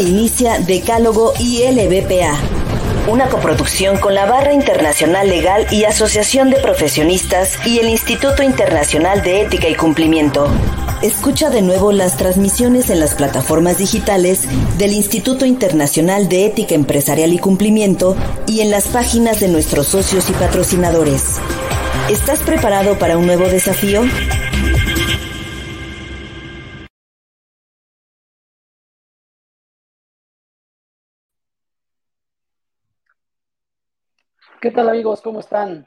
Inicia Decálogo ILBPA, una coproducción con la Barra Internacional Legal y Asociación de Profesionistas y el Instituto Internacional de Ética y Cumplimiento. Escucha de nuevo las transmisiones en las plataformas digitales del Instituto Internacional de Ética Empresarial y Cumplimiento y en las páginas de nuestros socios y patrocinadores. ¿Estás preparado para un nuevo desafío? ¿Qué tal amigos? ¿Cómo están?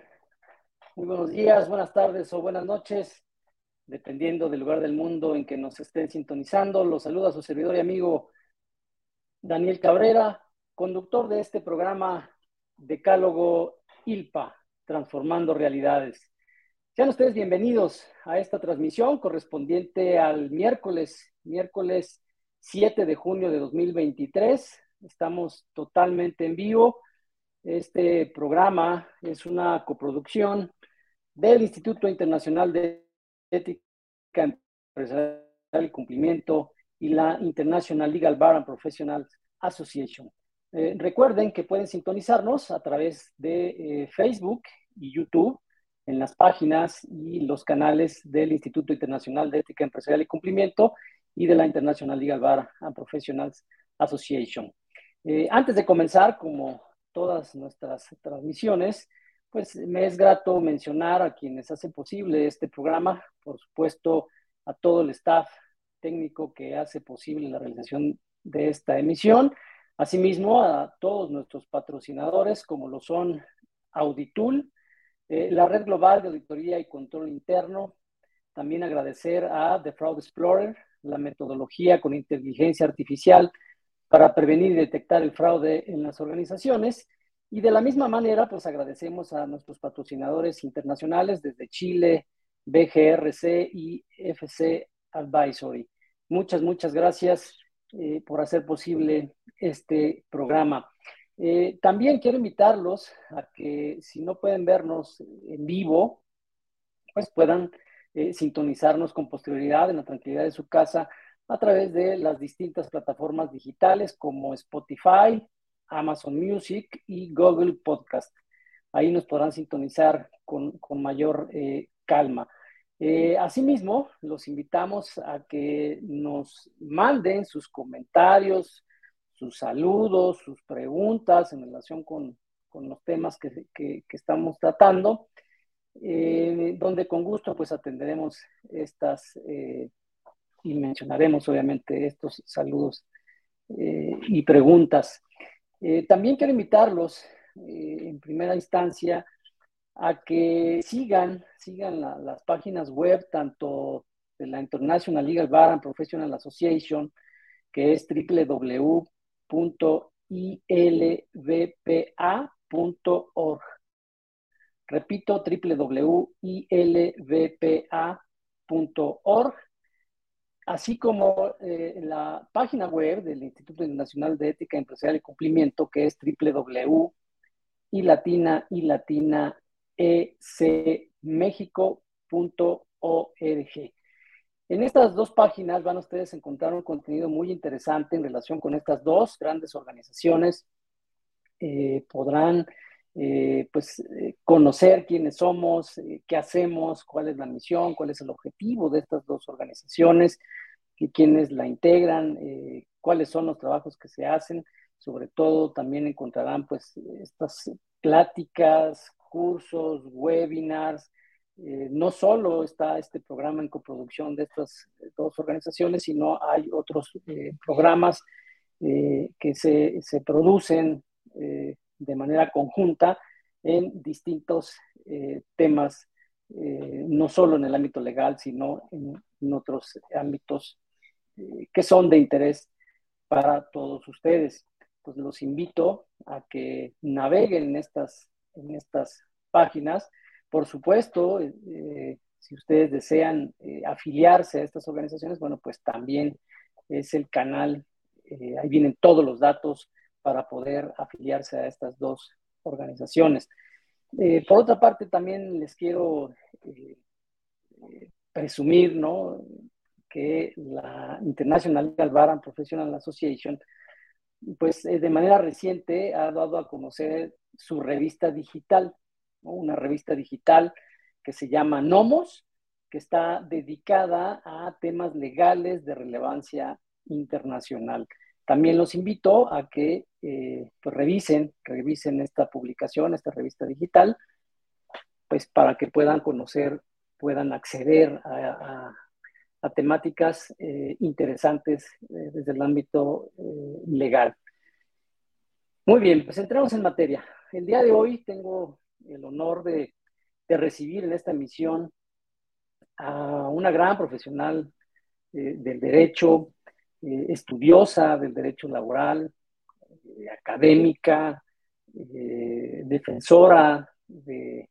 Muy buenos días, buenas tardes o buenas noches, dependiendo del lugar del mundo en que nos estén sintonizando. Los saluda su servidor y amigo Daniel Cabrera, conductor de este programa Decálogo ILPA, Transformando Realidades. Sean ustedes bienvenidos a esta transmisión correspondiente al miércoles, miércoles 7 de junio de 2023. Estamos totalmente en vivo este programa es una coproducción del Instituto Internacional de Ética Empresarial y Cumplimiento y la International Legal Bar and Professional Association. Eh, recuerden que pueden sintonizarnos a través de eh, Facebook y YouTube en las páginas y los canales del Instituto Internacional de Ética Empresarial y Cumplimiento y de la International Legal Bar and Professionals Association. Eh, antes de comenzar, como todas nuestras transmisiones, pues me es grato mencionar a quienes hacen posible este programa, por supuesto a todo el staff técnico que hace posible la realización de esta emisión, asimismo a todos nuestros patrocinadores como lo son Auditul, eh, la Red Global de Auditoría y Control Interno, también agradecer a The Fraud Explorer, la metodología con inteligencia artificial para prevenir y detectar el fraude en las organizaciones. Y de la misma manera, pues agradecemos a nuestros patrocinadores internacionales desde Chile, BGRC y FC Advisory. Muchas, muchas gracias eh, por hacer posible este programa. Eh, también quiero invitarlos a que si no pueden vernos en vivo, pues puedan eh, sintonizarnos con posterioridad en la tranquilidad de su casa a través de las distintas plataformas digitales como Spotify, Amazon Music y Google Podcast. Ahí nos podrán sintonizar con, mayor eh, calma. Eh, asimismo, los invitamos a que nos manden sus comentarios, sus saludos, sus preguntas en relación con, los temas que, estamos tratando, eh, donde con gusto pues atenderemos estas y mencionaremos obviamente estos saludos eh, y preguntas. Eh, también quiero invitarlos eh, en primera instancia a que sigan, sigan las páginas web tanto de la International Legal Bar and Professional Association, que es www.ilvpa.org. Repito, www.ilvpa.org así como eh, la página web del Instituto Nacional de Ética Empresarial y Cumplimiento, que es www y latina En estas dos páginas van ustedes a encontrar un contenido muy interesante en relación con estas dos grandes organizaciones. Eh, podrán eh, pues, conocer quiénes somos, qué hacemos, cuál es la misión, cuál es el objetivo de estas dos organizaciones quiénes la integran, eh, cuáles son los trabajos que se hacen. Sobre todo también encontrarán pues estas pláticas, cursos, webinars. Eh, no solo está este programa en coproducción de estas dos organizaciones, sino hay otros eh, programas que se, se producen de manera conjunta en distintos temas, no solo en el ámbito legal, sino en, otros ámbitos que son de interés para todos ustedes. Pues los invito a que naveguen en estas, en estas páginas. Por supuesto, eh, si ustedes desean eh, afiliarse a estas organizaciones, bueno, pues también es el canal, eh, ahí vienen todos los datos para poder afiliarse a estas dos organizaciones. por otra parte, también les quiero presumir, ¿no? que la International Legal Bar and Professional Association pues de manera reciente ha dado a conocer su revista digital, una revista digital que se llama Nomos, que está dedicada a temas legales de relevancia internacional. También los invito a que eh, pues revisen, revisen esta publicación, esta revista digital, pues para que puedan conocer, puedan acceder a, temáticas eh, interesantes eh, desde el ámbito legal. Muy bien, pues entramos en materia. El día de hoy tengo el honor de, de recibir en esta emisión a una gran profesional del derecho, eh, estudiosa del derecho laboral, eh, académica, eh, defensora de,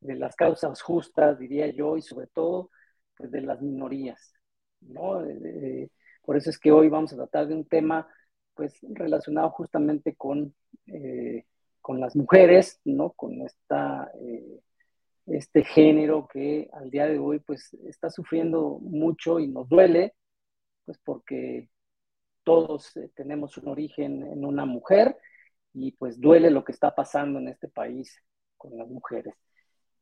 las causas justas, diría yo, y sobre todo pues, de las minorías. por eso es que hoy vamos a tratar de un tema pues, relacionado justamente con, con las mujeres, ¿no? con esta, este género que al día de hoy pues, está sufriendo mucho y nos duele, pues porque todos eh, tenemos un origen en una mujer y pues duele lo que está pasando en este país con las mujeres.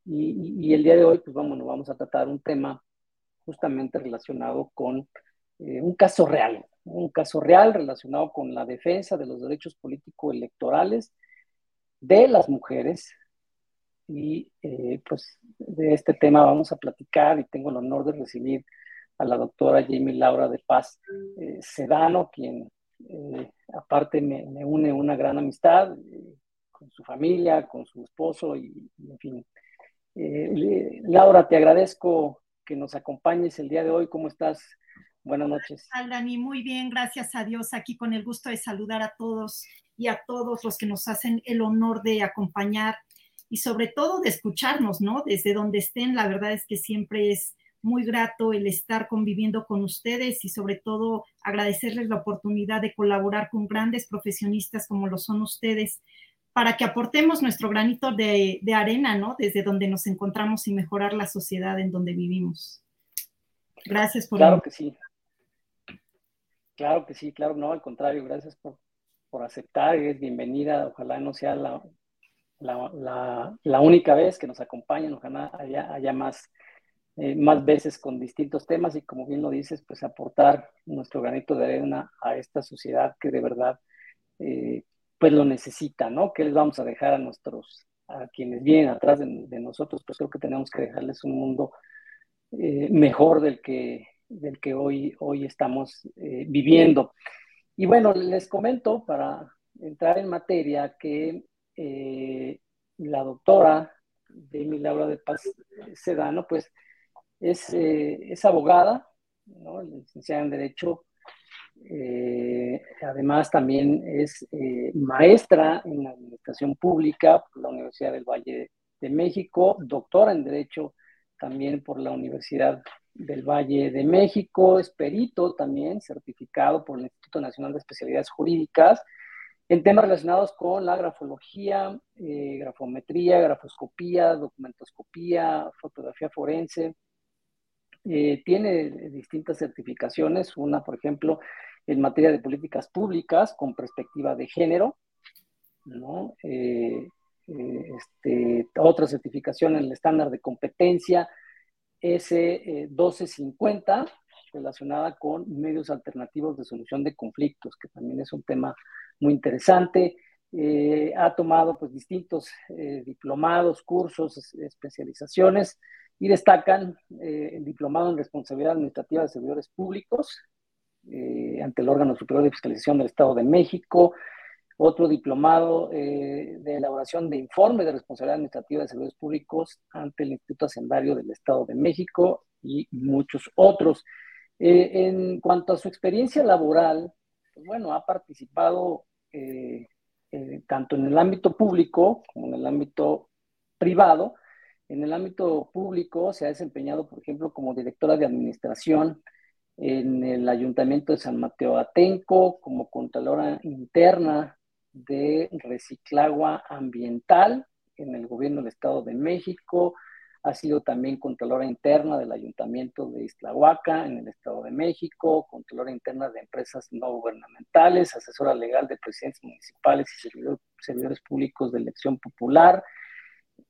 Y, el día de hoy, pues vamos, vamos a tratar un tema justamente relacionado con eh, un caso real, un caso real relacionado con la defensa de los derechos político-electorales de las mujeres. Y eh, pues de este tema vamos a platicar y tengo el honor de recibir a la doctora Jamie Laura de Paz eh, Sedano, quien eh, aparte me, une una gran amistad eh, con su familia, con su esposo y, en fin. Laura, te agradezco que nos acompañes el día de hoy. ¿Cómo estás? Buenas noches. Dani, muy bien, gracias a Dios, aquí con el gusto de saludar a todos y a todos los que nos hacen el honor de acompañar y sobre todo de escucharnos, ¿no? Desde donde estén, la verdad es que siempre es muy grato el estar conviviendo con ustedes y sobre todo agradecerles la oportunidad de colaborar con grandes profesionistas como lo son ustedes para que aportemos nuestro granito de, arena, ¿no? Desde donde nos encontramos y mejorar la sociedad en donde vivimos. Gracias por... Claro que sí. Claro que sí, claro, no, al contrario, gracias por, aceptar, es bienvenida, ojalá no sea la, la, única vez que nos acompañen, ojalá haya más eh, más veces con distintos temas y como bien lo dices, pues aportar nuestro granito de arena a esta sociedad que de verdad eh, pues lo necesita, ¿no? ¿Qué les vamos a dejar a nuestros, a quienes vienen atrás de, nosotros? Pues creo que tenemos que dejarles un mundo eh, mejor del que, del que hoy, hoy estamos viviendo. Y bueno, les comento para entrar en materia que la doctora de Laura de Paz Sedano, pues es, eh, es abogada, ¿no? licenciada en Derecho. Eh, además, también es eh, maestra en Administración Pública por la Universidad del Valle de México, doctora en Derecho también por la Universidad del Valle de México, es perito también, certificado por el Instituto Nacional de Especialidades Jurídicas en temas relacionados con la grafología, grafometría, grafoscopía, documentoscopía, fotografía forense, eh, tiene distintas certificaciones, una, por ejemplo, en materia de políticas públicas con perspectiva de género, ¿no? Eh, eh, este, otra certificación en el estándar de competencia S1250, relacionada con medios alternativos de solución de conflictos, que también es un tema muy interesante. ha tomado pues, distintos diplomados, cursos, especializaciones y destacan eh, el diplomado en responsabilidad administrativa de servidores públicos eh, ante el órgano superior de fiscalización del Estado de México, otro diplomado eh, de elaboración de informe de responsabilidad administrativa de servidores públicos ante el Instituto Hacendario del Estado de México y muchos otros. en cuanto a su experiencia laboral, pues bueno, ha participado tanto en el ámbito público como en el ámbito privado, en el ámbito público se ha desempeñado, por ejemplo, como directora de administración en el Ayuntamiento de San Mateo Atenco, como contralora interna de reciclagua ambiental en el gobierno del Estado de México, ha sido también controladora interna del Ayuntamiento de Islahuaca en el Estado de México, controladora interna de empresas no gubernamentales, asesora legal de presidentes municipales y servidores, públicos de elección popular,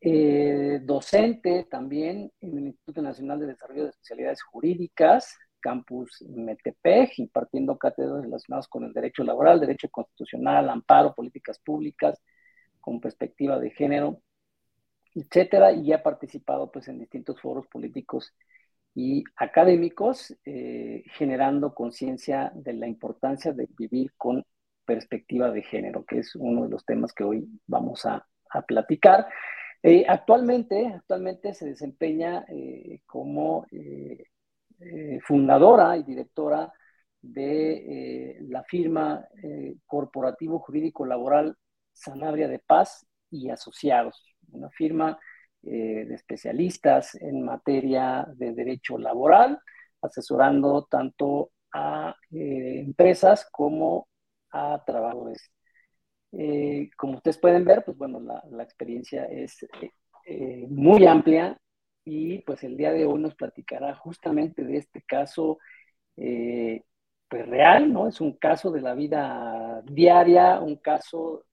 eh, docente también en el Instituto Nacional de Desarrollo de Especialidades Jurídicas, Campus Metepec, impartiendo cátedras relacionadas con el derecho laboral, derecho constitucional, amparo, políticas públicas, con perspectiva de género, etcétera, y ha participado pues en distintos foros políticos y académicos, eh, generando conciencia de la importancia de vivir con perspectiva de género, que es uno de los temas que hoy vamos a, platicar. Eh, actualmente, actualmente se desempeña eh, como fundadora y directora de la firma corporativo jurídico laboral Sanabria de Paz y Asociados, una firma eh, de especialistas en materia de derecho laboral, asesorando tanto a eh, empresas como a trabajadores. Eh, como ustedes pueden ver, pues bueno, la, experiencia es muy amplia y pues el día de hoy nos platicará justamente de este caso pues real, ¿no? Es un caso de la vida diaria, un caso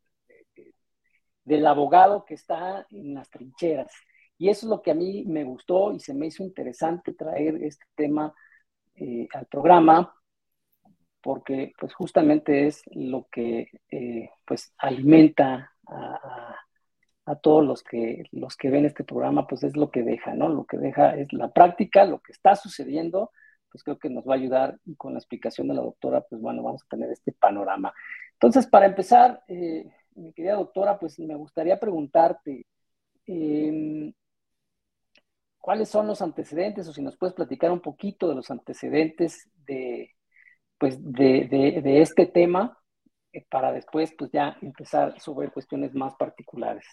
del abogado que está en las trincheras. Y eso es lo que a mí me gustó y se me hizo interesante traer este tema eh, al programa, porque pues justamente es lo que eh, pues alimenta a, todos los que, los que ven este programa, pues es lo que deja, ¿no? Lo que deja es la práctica, lo que está sucediendo, pues creo que nos va a ayudar y con la explicación de la doctora, pues bueno, vamos a tener este panorama. Entonces, para empezar, eh, mi querida doctora, pues me gustaría preguntarte, em, ¿cuáles son los antecedentes o si nos puedes platicar un poquito de los antecedentes de, pues, de, este tema eh, para después pues ya empezar sobre cuestiones más particulares?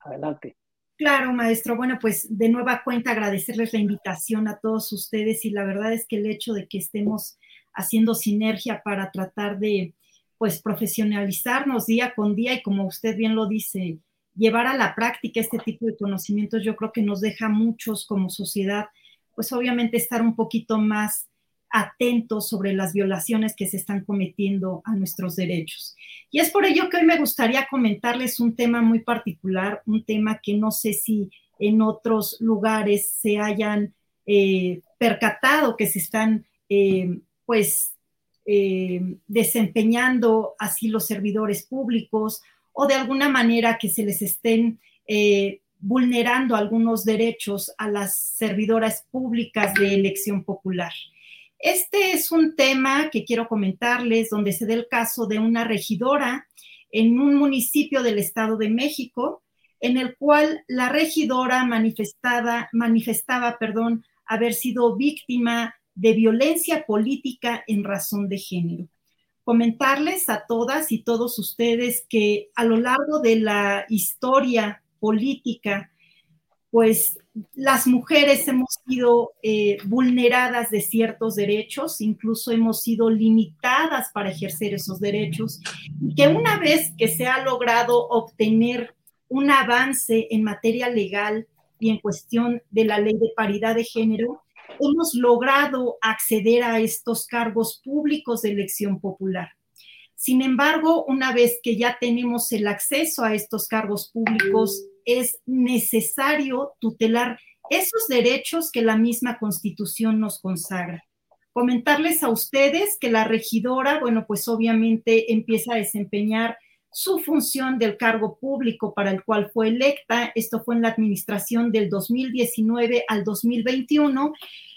Adelante. Claro, maestro. Bueno, pues de nueva cuenta agradecerles la invitación a todos ustedes y la verdad es que el hecho de que estemos haciendo sinergia para tratar de pues profesionalizarnos día con día y como usted bien lo dice, llevar a la práctica este tipo de conocimientos, yo creo que nos deja a muchos como sociedad, pues obviamente estar un poquito más atentos sobre las violaciones que se están cometiendo a nuestros derechos. Y es por ello que hoy me gustaría comentarles un tema muy particular, un tema que no sé si en otros lugares se hayan eh, percatado que se están, eh, pues, eh, desempeñando así los servidores públicos o de alguna manera que se les estén vulnerando algunos derechos a las servidoras públicas de elección popular. Este es un tema que quiero comentarles donde se da el caso de una regidora en un municipio del Estado de México, en el cual la regidora manifestada, manifestaba perdón, haber sido víctima de violencia política en razón de género. Comentarles a todas y todos ustedes que a lo largo de la historia política, pues las mujeres hemos sido eh, vulneradas de ciertos derechos, incluso hemos sido limitadas para ejercer esos derechos, y que una vez que se ha logrado obtener un avance en materia legal y en cuestión de la ley de paridad de género, hemos logrado acceder a estos cargos públicos de elección popular. Sin embargo, una vez que ya tenemos el acceso a estos cargos públicos, es necesario tutelar esos derechos que la misma constitución nos consagra. Comentarles a ustedes que la regidora, bueno, pues obviamente empieza a desempeñar su función del cargo público para el cual fue electa. Esto fue en la administración del 2019 al 2021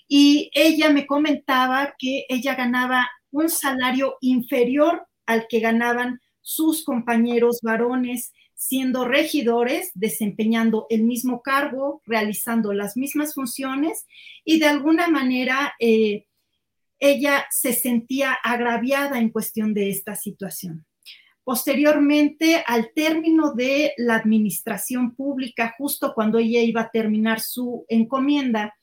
y ella me comentaba que ella ganaba un salario inferior al que ganaban sus compañeros varones, siendo regidores, desempeñando el mismo cargo, realizando las mismas funciones y de alguna manera eh, ella se sentía agraviada en cuestión de esta situación. Posteriormente, al término de la administración pública, justo cuando ella iba a terminar su encomienda,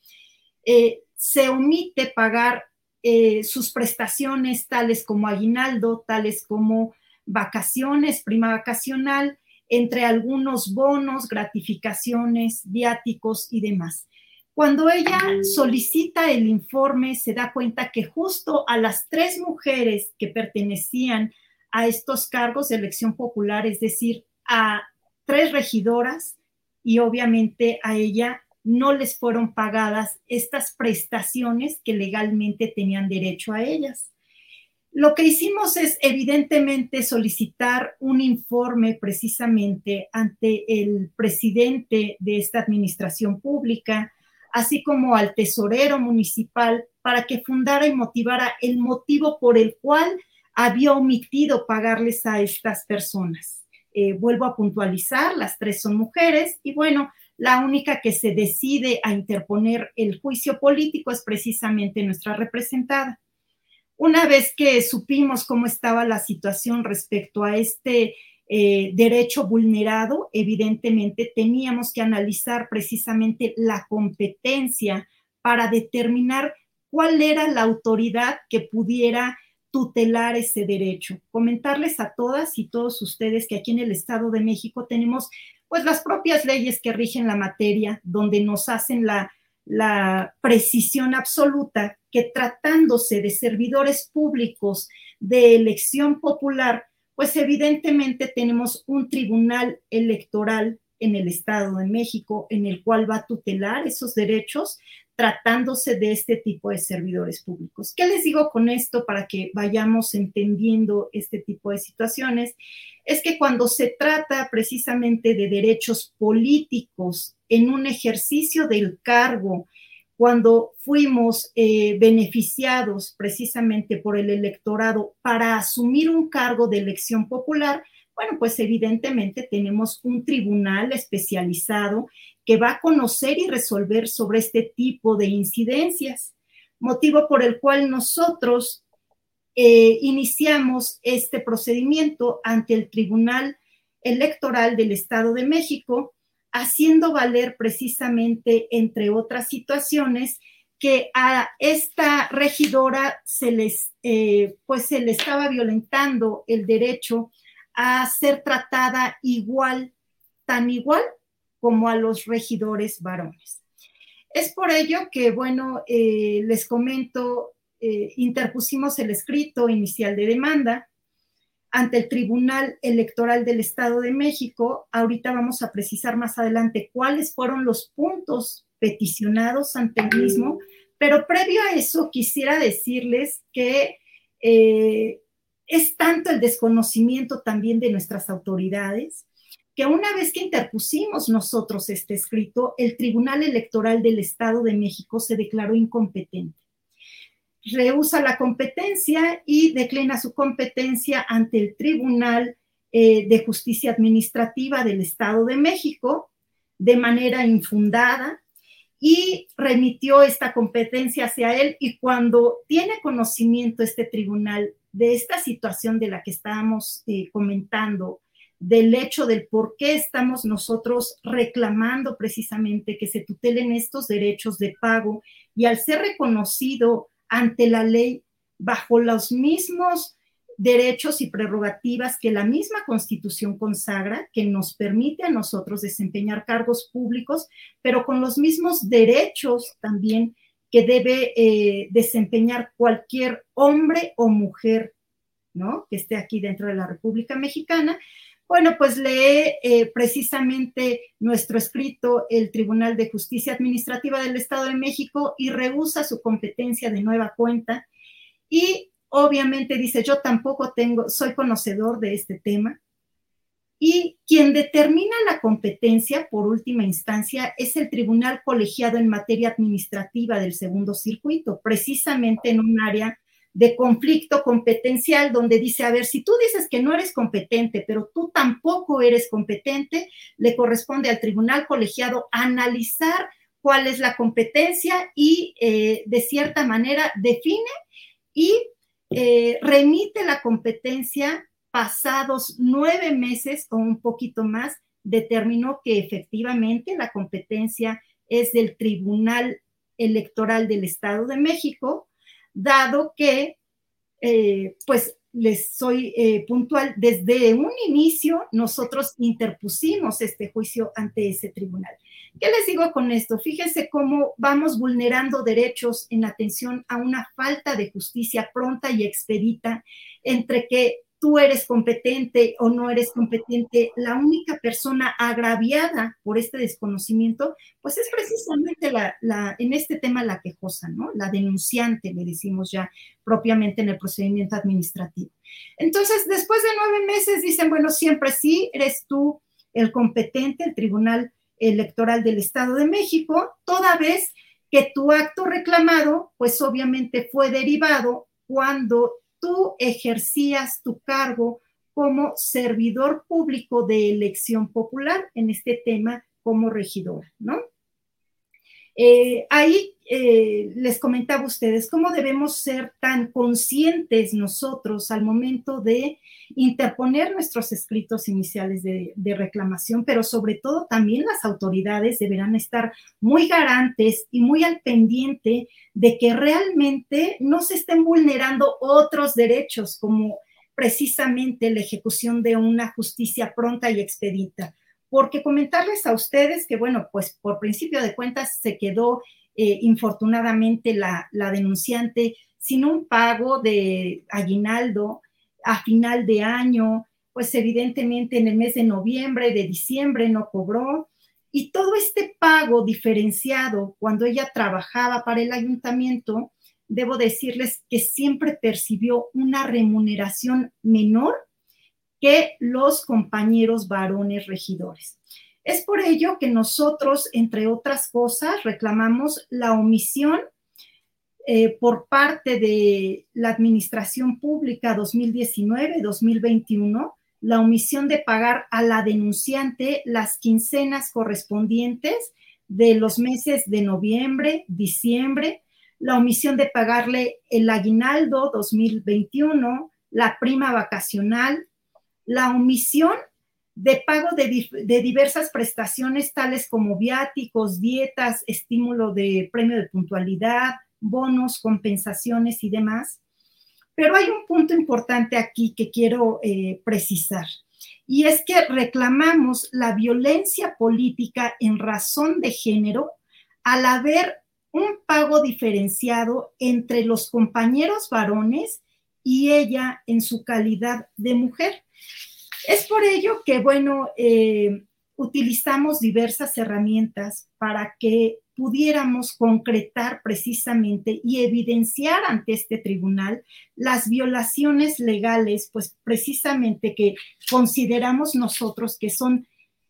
eh, se omite pagar eh, sus prestaciones tales como aguinaldo, tales como vacaciones, prima vacacional, entre algunos bonos, gratificaciones, viáticos y demás. Cuando ella solicita el informe, se da cuenta que justo a las tres mujeres que pertenecían a estos cargos de elección popular, es decir, a tres regidoras y obviamente a ella no les fueron pagadas estas prestaciones que legalmente tenían derecho a ellas. Lo que hicimos es evidentemente solicitar un informe precisamente ante el presidente de esta administración pública, así como al tesorero municipal, para que fundara y motivara el motivo por el cual había omitido pagarles a estas personas. Eh, vuelvo a puntualizar, las tres son mujeres y bueno, la única que se decide a interponer el juicio político es precisamente nuestra representada. Una vez que supimos cómo estaba la situación respecto a este eh, derecho vulnerado, evidentemente teníamos que analizar precisamente la competencia para determinar cuál era la autoridad que pudiera tutelar ese derecho. Comentarles a todas y todos ustedes que aquí en el Estado de México tenemos pues las propias leyes que rigen la materia, donde nos hacen la, la precisión absoluta que tratándose de servidores públicos de elección popular, pues evidentemente tenemos un tribunal electoral en el Estado de México en el cual va a tutelar esos derechos tratándose de este tipo de servidores públicos. ¿Qué les digo con esto para que vayamos entendiendo este tipo de situaciones? Es que cuando se trata precisamente de derechos políticos en un ejercicio del cargo, cuando fuimos eh, beneficiados precisamente por el electorado para asumir un cargo de elección popular, bueno, pues evidentemente tenemos un tribunal especializado que va a conocer y resolver sobre este tipo de incidencias, motivo por el cual nosotros eh, iniciamos este procedimiento ante el Tribunal Electoral del Estado de México, haciendo valer precisamente, entre otras situaciones, que a esta regidora se les, eh, pues se le estaba violentando el derecho a ser tratada igual, tan igual como a los regidores varones. Es por ello que, bueno, eh, les comento, eh, interpusimos el escrito inicial de demanda ante el Tribunal Electoral del Estado de México. Ahorita vamos a precisar más adelante cuáles fueron los puntos peticionados ante el mismo, pero previo a eso quisiera decirles que eh, es tanto el desconocimiento también de nuestras autoridades que una vez que interpusimos nosotros este escrito, el Tribunal Electoral del Estado de México se declaró incompetente. Rehúsa la competencia y declina su competencia ante el Tribunal eh, de Justicia Administrativa del Estado de México de manera infundada y remitió esta competencia hacia él y cuando tiene conocimiento este tribunal de esta situación de la que estábamos eh, comentando, del hecho del por qué estamos nosotros reclamando precisamente que se tutelen estos derechos de pago y al ser reconocido ante la ley bajo los mismos derechos y prerrogativas que la misma constitución consagra, que nos permite a nosotros desempeñar cargos públicos, pero con los mismos derechos también que debe eh, desempeñar cualquier hombre o mujer, ¿no? Que esté aquí dentro de la República Mexicana. Bueno, pues lee eh, precisamente nuestro escrito el Tribunal de Justicia Administrativa del Estado de México y rehúsa su competencia de nueva cuenta. Y obviamente dice, yo tampoco tengo, soy conocedor de este tema, y quien determina la competencia por última instancia es el Tribunal Colegiado en Materia Administrativa del Segundo Circuito, precisamente en un área de conflicto competencial donde dice, a ver, si tú dices que no eres competente, pero tú tampoco eres competente, le corresponde al Tribunal Colegiado analizar cuál es la competencia y eh, de cierta manera define y eh, remite la competencia pasados nueve meses o un poquito más, determinó que efectivamente la competencia es del Tribunal Electoral del Estado de México, dado que, eh, pues, les soy eh, puntual, desde un inicio nosotros interpusimos este juicio ante ese tribunal. ¿Qué les digo con esto? Fíjense cómo vamos vulnerando derechos en atención a una falta de justicia pronta y expedita entre que tú eres competente o no eres competente, la única persona agraviada por este desconocimiento, pues es precisamente la, en este tema la quejosa, ¿no? La denunciante, le decimos ya propiamente en el procedimiento administrativo. Entonces, después de nueve meses dicen, bueno, siempre sí, eres tú el competente, el Tribunal Electoral del Estado de México, toda vez que tu acto reclamado, pues obviamente fue derivado cuando tú ejercías tu cargo como servidor público de elección popular en este tema como regidora, ¿no? Eh, ahí eh, les comentaba a ustedes cómo debemos ser tan conscientes nosotros al momento de interponer nuestros escritos iniciales de, de, reclamación, pero sobre todo también las autoridades deberán estar muy garantes y muy al pendiente de que realmente no se estén vulnerando otros derechos como precisamente la ejecución de una justicia pronta y expedita. Porque comentarles a ustedes que, bueno, pues por principio de cuentas se quedó eh, infortunadamente la, la, denunciante sin un pago de aguinaldo a final de año, pues evidentemente en el mes de noviembre, de diciembre no cobró. Y todo este pago diferenciado cuando ella trabajaba para el ayuntamiento, debo decirles que siempre percibió una remuneración menor que los compañeros varones regidores. Es por ello que nosotros, entre otras cosas, reclamamos la omisión eh, por parte de la Administración Pública 2019-2021, la omisión de pagar a la denunciante las quincenas correspondientes de los meses de noviembre, diciembre, la omisión de pagarle el aguinaldo 2021, la prima vacacional, la omisión de pago de, diversas prestaciones tales como viáticos, dietas, estímulo de premio de puntualidad, bonos, compensaciones y demás. Pero hay un punto importante aquí que quiero eh, precisar, y es que reclamamos la violencia política en razón de género al haber un pago diferenciado entre los compañeros varones y ella en su calidad de mujer. Es por ello que, bueno, eh, utilizamos diversas herramientas para que pudiéramos concretar precisamente y evidenciar ante este tribunal las violaciones legales, pues precisamente que consideramos nosotros que son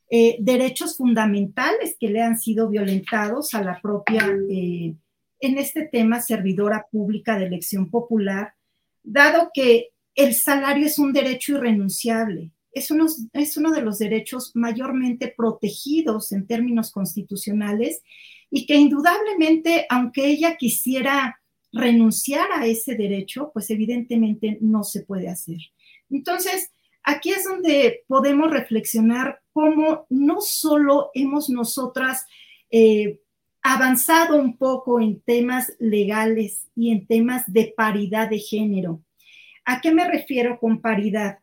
eh, derechos fundamentales que le han sido violentados a la propia, eh, en este tema, servidora pública de elección popular, dado que el salario es un derecho irrenunciable, es uno, es uno de los derechos mayormente protegidos en términos constitucionales y que indudablemente, aunque ella quisiera renunciar a ese derecho, pues evidentemente no se puede hacer. Entonces, aquí es donde podemos reflexionar cómo no solo hemos nosotras eh, avanzado un poco en temas legales y en temas de paridad de género, ¿A qué me refiero con paridad?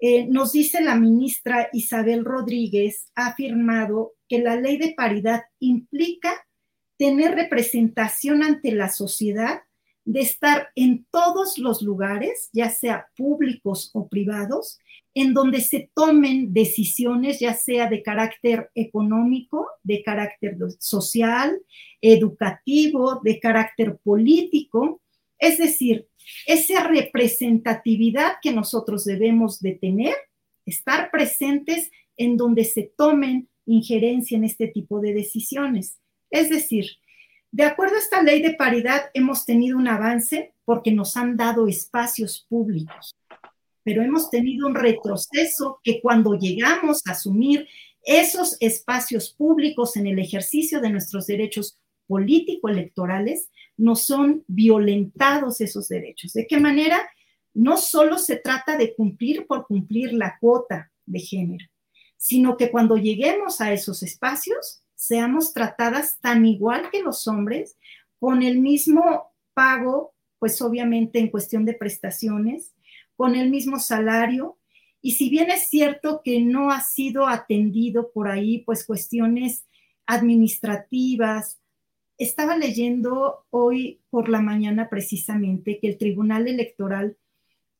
Eh, nos dice la ministra Isabel Rodríguez, ha afirmado que la ley de paridad implica tener representación ante la sociedad, de estar en todos los lugares, ya sea públicos o privados, en donde se tomen decisiones, ya sea de carácter económico, de carácter social, educativo, de carácter político, es decir, esa representatividad que nosotros debemos de tener, estar presentes en donde se tomen injerencia en este tipo de decisiones. Es decir, de acuerdo a esta ley de paridad, hemos tenido un avance porque nos han dado espacios públicos, pero hemos tenido un retroceso que cuando llegamos a asumir esos espacios públicos en el ejercicio de nuestros derechos político-electorales, no son violentados esos derechos. ¿De qué manera? No solo se trata de cumplir por cumplir la cuota de género, sino que cuando lleguemos a esos espacios, seamos tratadas tan igual que los hombres, con el mismo pago, pues obviamente en cuestión de prestaciones, con el mismo salario. Y si bien es cierto que no ha sido atendido por ahí, pues cuestiones administrativas, estaba leyendo hoy por la mañana precisamente que el Tribunal Electoral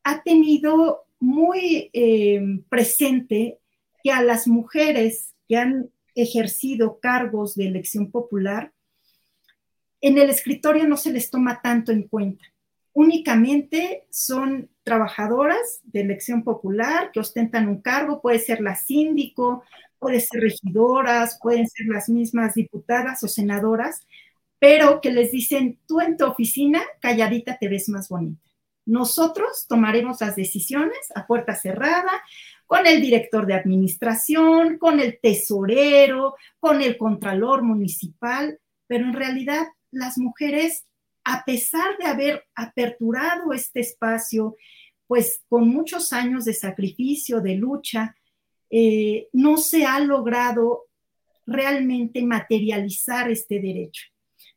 ha tenido muy eh, presente que a las mujeres que han ejercido cargos de elección popular, en el escritorio no se les toma tanto en cuenta. Únicamente son trabajadoras de elección popular que ostentan un cargo, puede ser la síndico, puede ser regidoras, pueden ser las mismas diputadas o senadoras, pero que les dicen, tú en tu oficina, calladita te ves más bonita. Nosotros tomaremos las decisiones a puerta cerrada, con el director de administración, con el tesorero, con el contralor municipal, pero en realidad las mujeres, a pesar de haber aperturado este espacio, pues con muchos años de sacrificio, de lucha, eh, no se ha logrado realmente materializar este derecho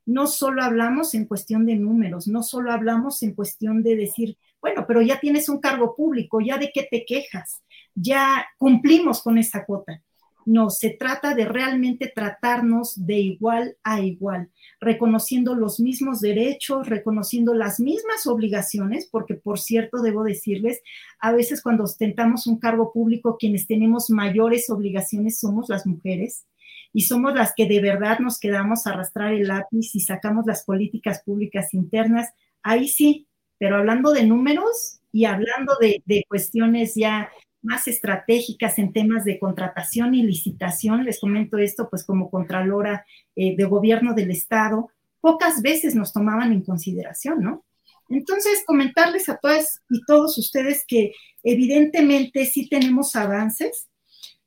no solo hablamos en cuestión de números, no solo hablamos en cuestión de decir, bueno, pero ya tienes un cargo público, ya de qué te quejas, ya cumplimos con esa cuota. No, se trata de realmente tratarnos de igual a igual, reconociendo los mismos derechos, reconociendo las mismas obligaciones, porque por cierto, debo decirles, a veces cuando ostentamos un cargo público, quienes tenemos mayores obligaciones somos las mujeres y somos las que de verdad nos quedamos a arrastrar el lápiz y sacamos las políticas públicas internas, ahí sí, pero hablando de números y hablando de, cuestiones ya más estratégicas en temas de contratación y licitación, les comento esto pues como Contralora eh, de Gobierno del Estado, pocas veces nos tomaban en consideración, ¿no? Entonces, comentarles a todas y todos ustedes que evidentemente sí tenemos avances,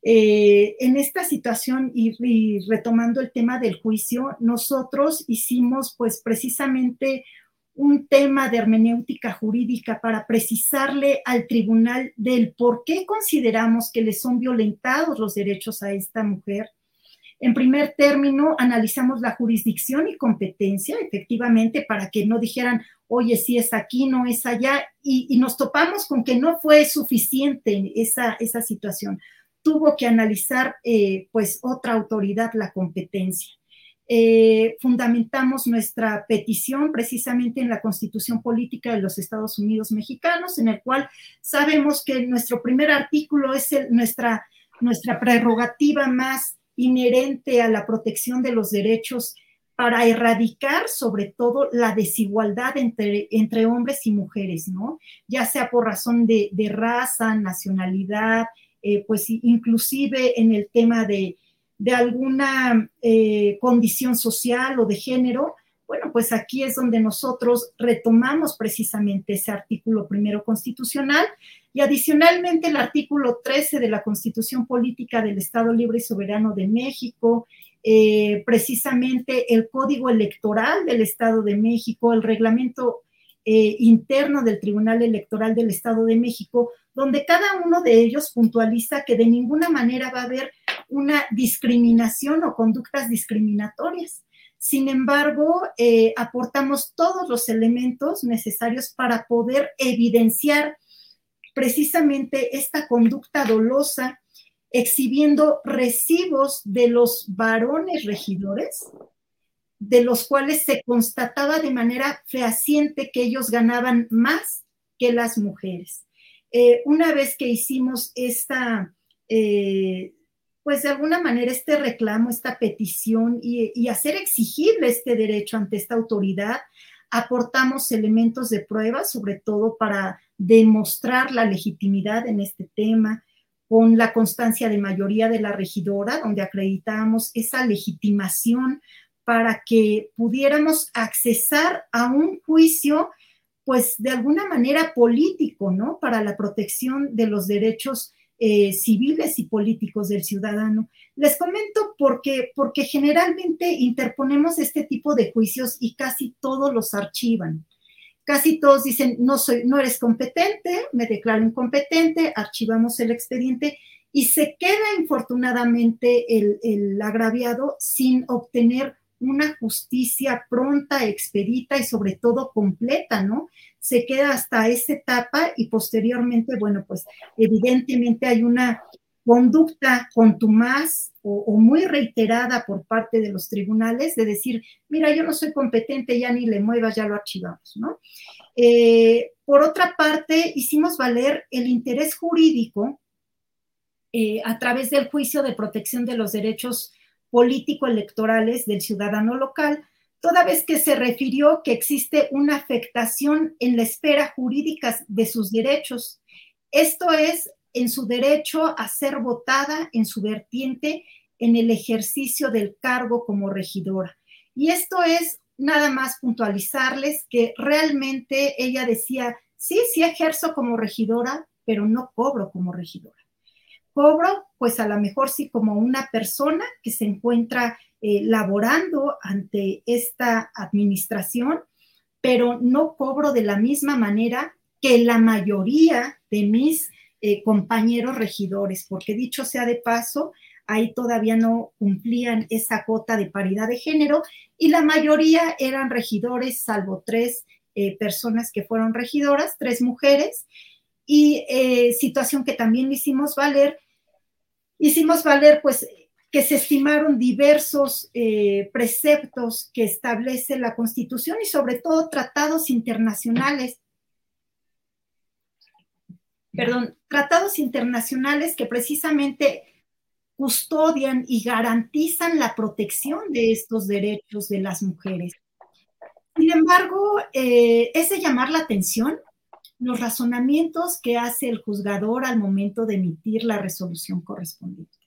eh, en esta situación y, retomando el tema del juicio, nosotros hicimos pues precisamente un tema de hermenéutica jurídica para precisarle al tribunal del por qué consideramos que le son violentados los derechos a esta mujer. En primer término, analizamos la jurisdicción y competencia, efectivamente, para que no dijeran, oye, si es aquí, no es allá, y, nos topamos con que no fue suficiente esa, esa situación tuvo que analizar eh, pues otra autoridad la competencia. Eh, fundamentamos nuestra petición precisamente en la Constitución Política de los Estados Unidos Mexicanos, en el cual sabemos que nuestro primer artículo es nuestra, nuestra prerrogativa más inherente a la protección de los derechos para erradicar sobre todo la desigualdad entre, entre hombres y mujeres, ¿no? Ya sea por razón de, de raza, nacionalidad, eh, pues inclusive en el tema de, alguna eh, condición social o de género, bueno, pues aquí es donde nosotros retomamos precisamente ese artículo primero constitucional y adicionalmente el artículo 13 de la Constitución Política del Estado Libre y Soberano de México, eh, precisamente el Código Electoral del Estado de México, el reglamento interno del Tribunal Electoral del Estado de México, donde cada uno de ellos puntualiza que de ninguna manera va a haber una discriminación o conductas discriminatorias. Sin embargo, eh, aportamos todos los elementos necesarios para poder evidenciar precisamente esta conducta dolosa, exhibiendo recibos de los varones regidores, de los cuales se constataba de manera fehaciente que ellos ganaban más que las mujeres. Eh, una vez que hicimos esta, eh, pues de alguna manera este reclamo, esta petición y, hacer exigible este derecho ante esta autoridad, aportamos elementos de prueba, sobre todo para demostrar la legitimidad en este tema, con la constancia de mayoría de la regidora, donde acreditamos esa legitimación para que pudiéramos accesar a un juicio pues de alguna manera político, ¿no? Para la protección de los derechos eh, civiles y políticos del ciudadano. Les comento porque, porque generalmente interponemos este tipo de juicios y casi todos los archivan. Casi todos dicen, no, soy, no eres competente, me declaro incompetente, archivamos el expediente y se queda infortunadamente el, el agraviado sin obtener una justicia pronta, expedita y sobre todo completa, ¿no? Se queda hasta esa etapa y posteriormente, bueno, pues evidentemente hay una conducta contumaz o, o, muy reiterada por parte de los tribunales de decir, mira, yo no soy competente, ya ni le muevas, ya lo archivamos, ¿no? Eh, por otra parte, hicimos valer el interés jurídico eh, a través del juicio de protección de los derechos político-electorales del ciudadano local, toda vez que se refirió que existe una afectación en la esfera jurídica de sus derechos. Esto es en su derecho a ser votada en su vertiente en el ejercicio del cargo como regidora. Y esto es nada más puntualizarles que realmente ella decía, sí, sí ejerzo como regidora, pero no cobro como regidora. Cobro, pues a lo mejor sí como una persona que se encuentra eh, laborando ante esta administración, pero no cobro de la misma manera que la mayoría de mis eh, compañeros regidores, porque dicho sea de paso, ahí todavía no cumplían esa cuota de paridad de género y la mayoría eran regidores, salvo tres eh, personas que fueron regidoras, tres mujeres, y situación que también hicimos valer, hicimos valer pues que se estimaron diversos eh, preceptos que establece la Constitución y sobre todo tratados internacionales perdón, tratados internacionales que precisamente custodian y garantizan la protección de estos derechos de las mujeres. Sin embargo, eh, es de llamar la atención los razonamientos que hace el juzgador al momento de emitir la resolución correspondiente.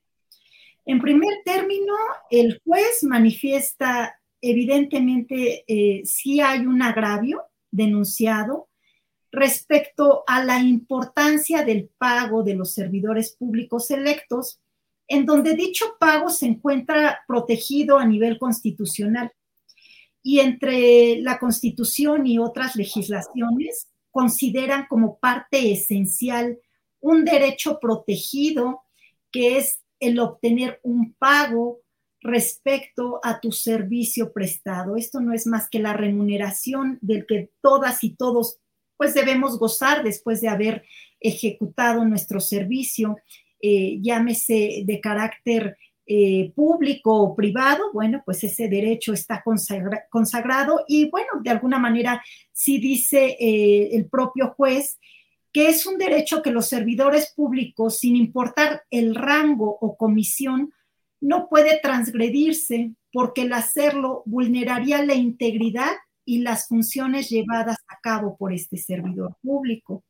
En primer término, el juez manifiesta evidentemente eh, si hay un agravio denunciado respecto a la importancia del pago de los servidores públicos electos en donde dicho pago se encuentra protegido a nivel constitucional. Y entre la Constitución y otras legislaciones consideran como parte esencial un derecho protegido que es el obtener un pago respecto a tu servicio prestado. Esto no es más que la remuneración del que todas y todos pues debemos gozar después de haber ejecutado nuestro servicio eh, llámese de carácter eh, público o privado, bueno, pues ese derecho está consagrado y bueno, de alguna manera sí dice eh, el propio juez que es un derecho que los servidores públicos, sin importar el rango o comisión, no puede transgredirse porque el hacerlo vulneraría la integridad y las funciones llevadas a cabo por este servidor público.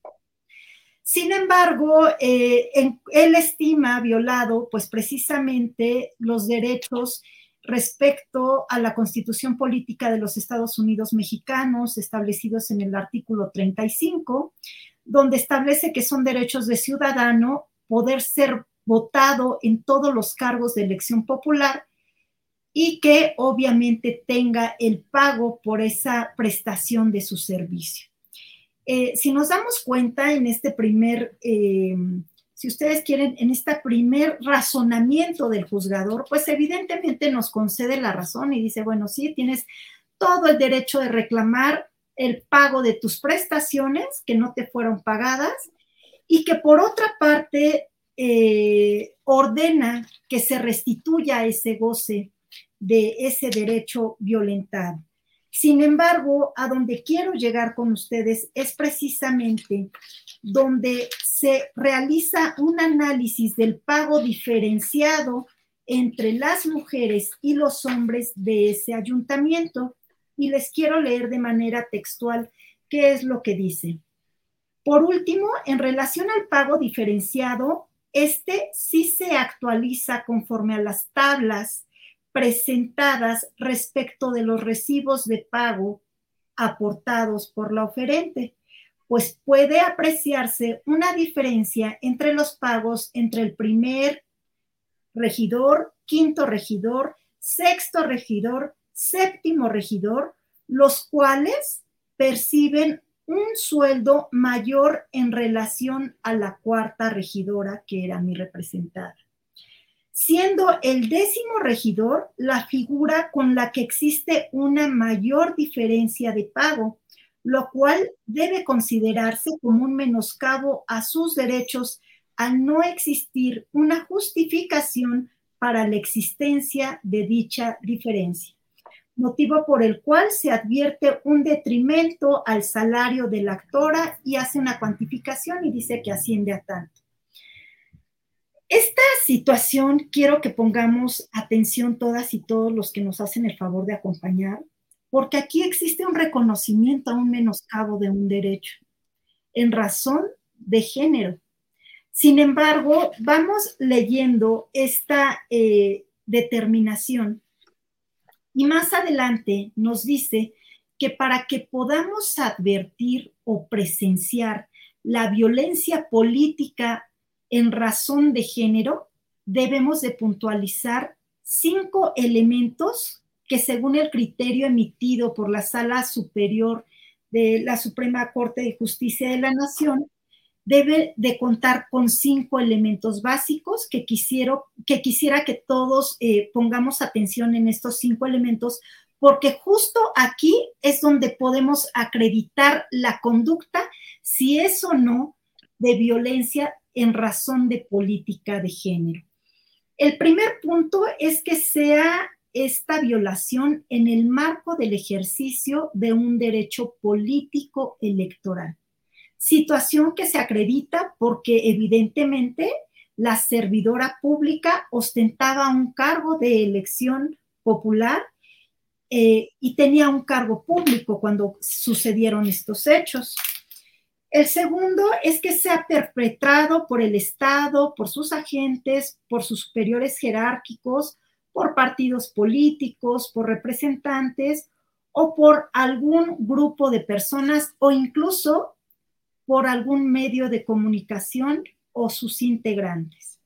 Sin embargo, eh, él estima violado, pues precisamente los derechos respecto a la constitución política de los Estados Unidos mexicanos establecidos en el artículo 35, donde establece que son derechos de ciudadano poder ser votado en todos los cargos de elección popular y que obviamente tenga el pago por esa prestación de su servicio. Eh, si nos damos cuenta en este primer, eh, si ustedes quieren, en este primer razonamiento del juzgador, pues evidentemente nos concede la razón y dice, bueno, sí, tienes todo el derecho de reclamar el pago de tus prestaciones que no te fueron pagadas y que por otra parte eh, ordena que se restituya ese goce de ese derecho violentado. Sin embargo, a donde quiero llegar con ustedes es precisamente donde se realiza un análisis del pago diferenciado entre las mujeres y los hombres de ese ayuntamiento. Y les quiero leer de manera textual qué es lo que dice. Por último, en relación al pago diferenciado, este sí se actualiza conforme a las tablas presentadas respecto de los recibos de pago aportados por la oferente, pues puede apreciarse una diferencia entre los pagos entre el primer regidor, quinto regidor, sexto regidor, séptimo regidor, los cuales perciben un sueldo mayor en relación a la cuarta regidora que era mi representada. Siendo el décimo regidor la figura con la que existe una mayor diferencia de pago, lo cual debe considerarse como un menoscabo a sus derechos al no existir una justificación para la existencia de dicha diferencia, motivo por el cual se advierte un detrimento al salario de la actora y hace una cuantificación y dice que asciende a tanto. Esta situación quiero que pongamos atención todas y todos los que nos hacen el favor de acompañar, porque aquí existe un reconocimiento a un menoscabo de un derecho en razón de género. Sin embargo, vamos leyendo esta eh, determinación y más adelante nos dice que para que podamos advertir o presenciar la violencia política en razón de género, debemos de puntualizar cinco elementos que según el criterio emitido por la Sala Superior de la Suprema Corte de Justicia de la Nación, debe de contar con cinco elementos básicos que, que quisiera que todos eh, pongamos atención en estos cinco elementos, porque justo aquí es donde podemos acreditar la conducta, si es o no de violencia en razón de política de género. El primer punto es que sea esta violación en el marco del ejercicio de un derecho político electoral. Situación que se acredita porque evidentemente la servidora pública ostentaba un cargo de elección popular eh, y tenía un cargo público cuando sucedieron estos hechos. El segundo es que sea perpetrado por el Estado, por sus agentes, por sus superiores jerárquicos, por partidos políticos, por representantes o por algún grupo de personas o incluso por algún medio de comunicación o sus integrantes.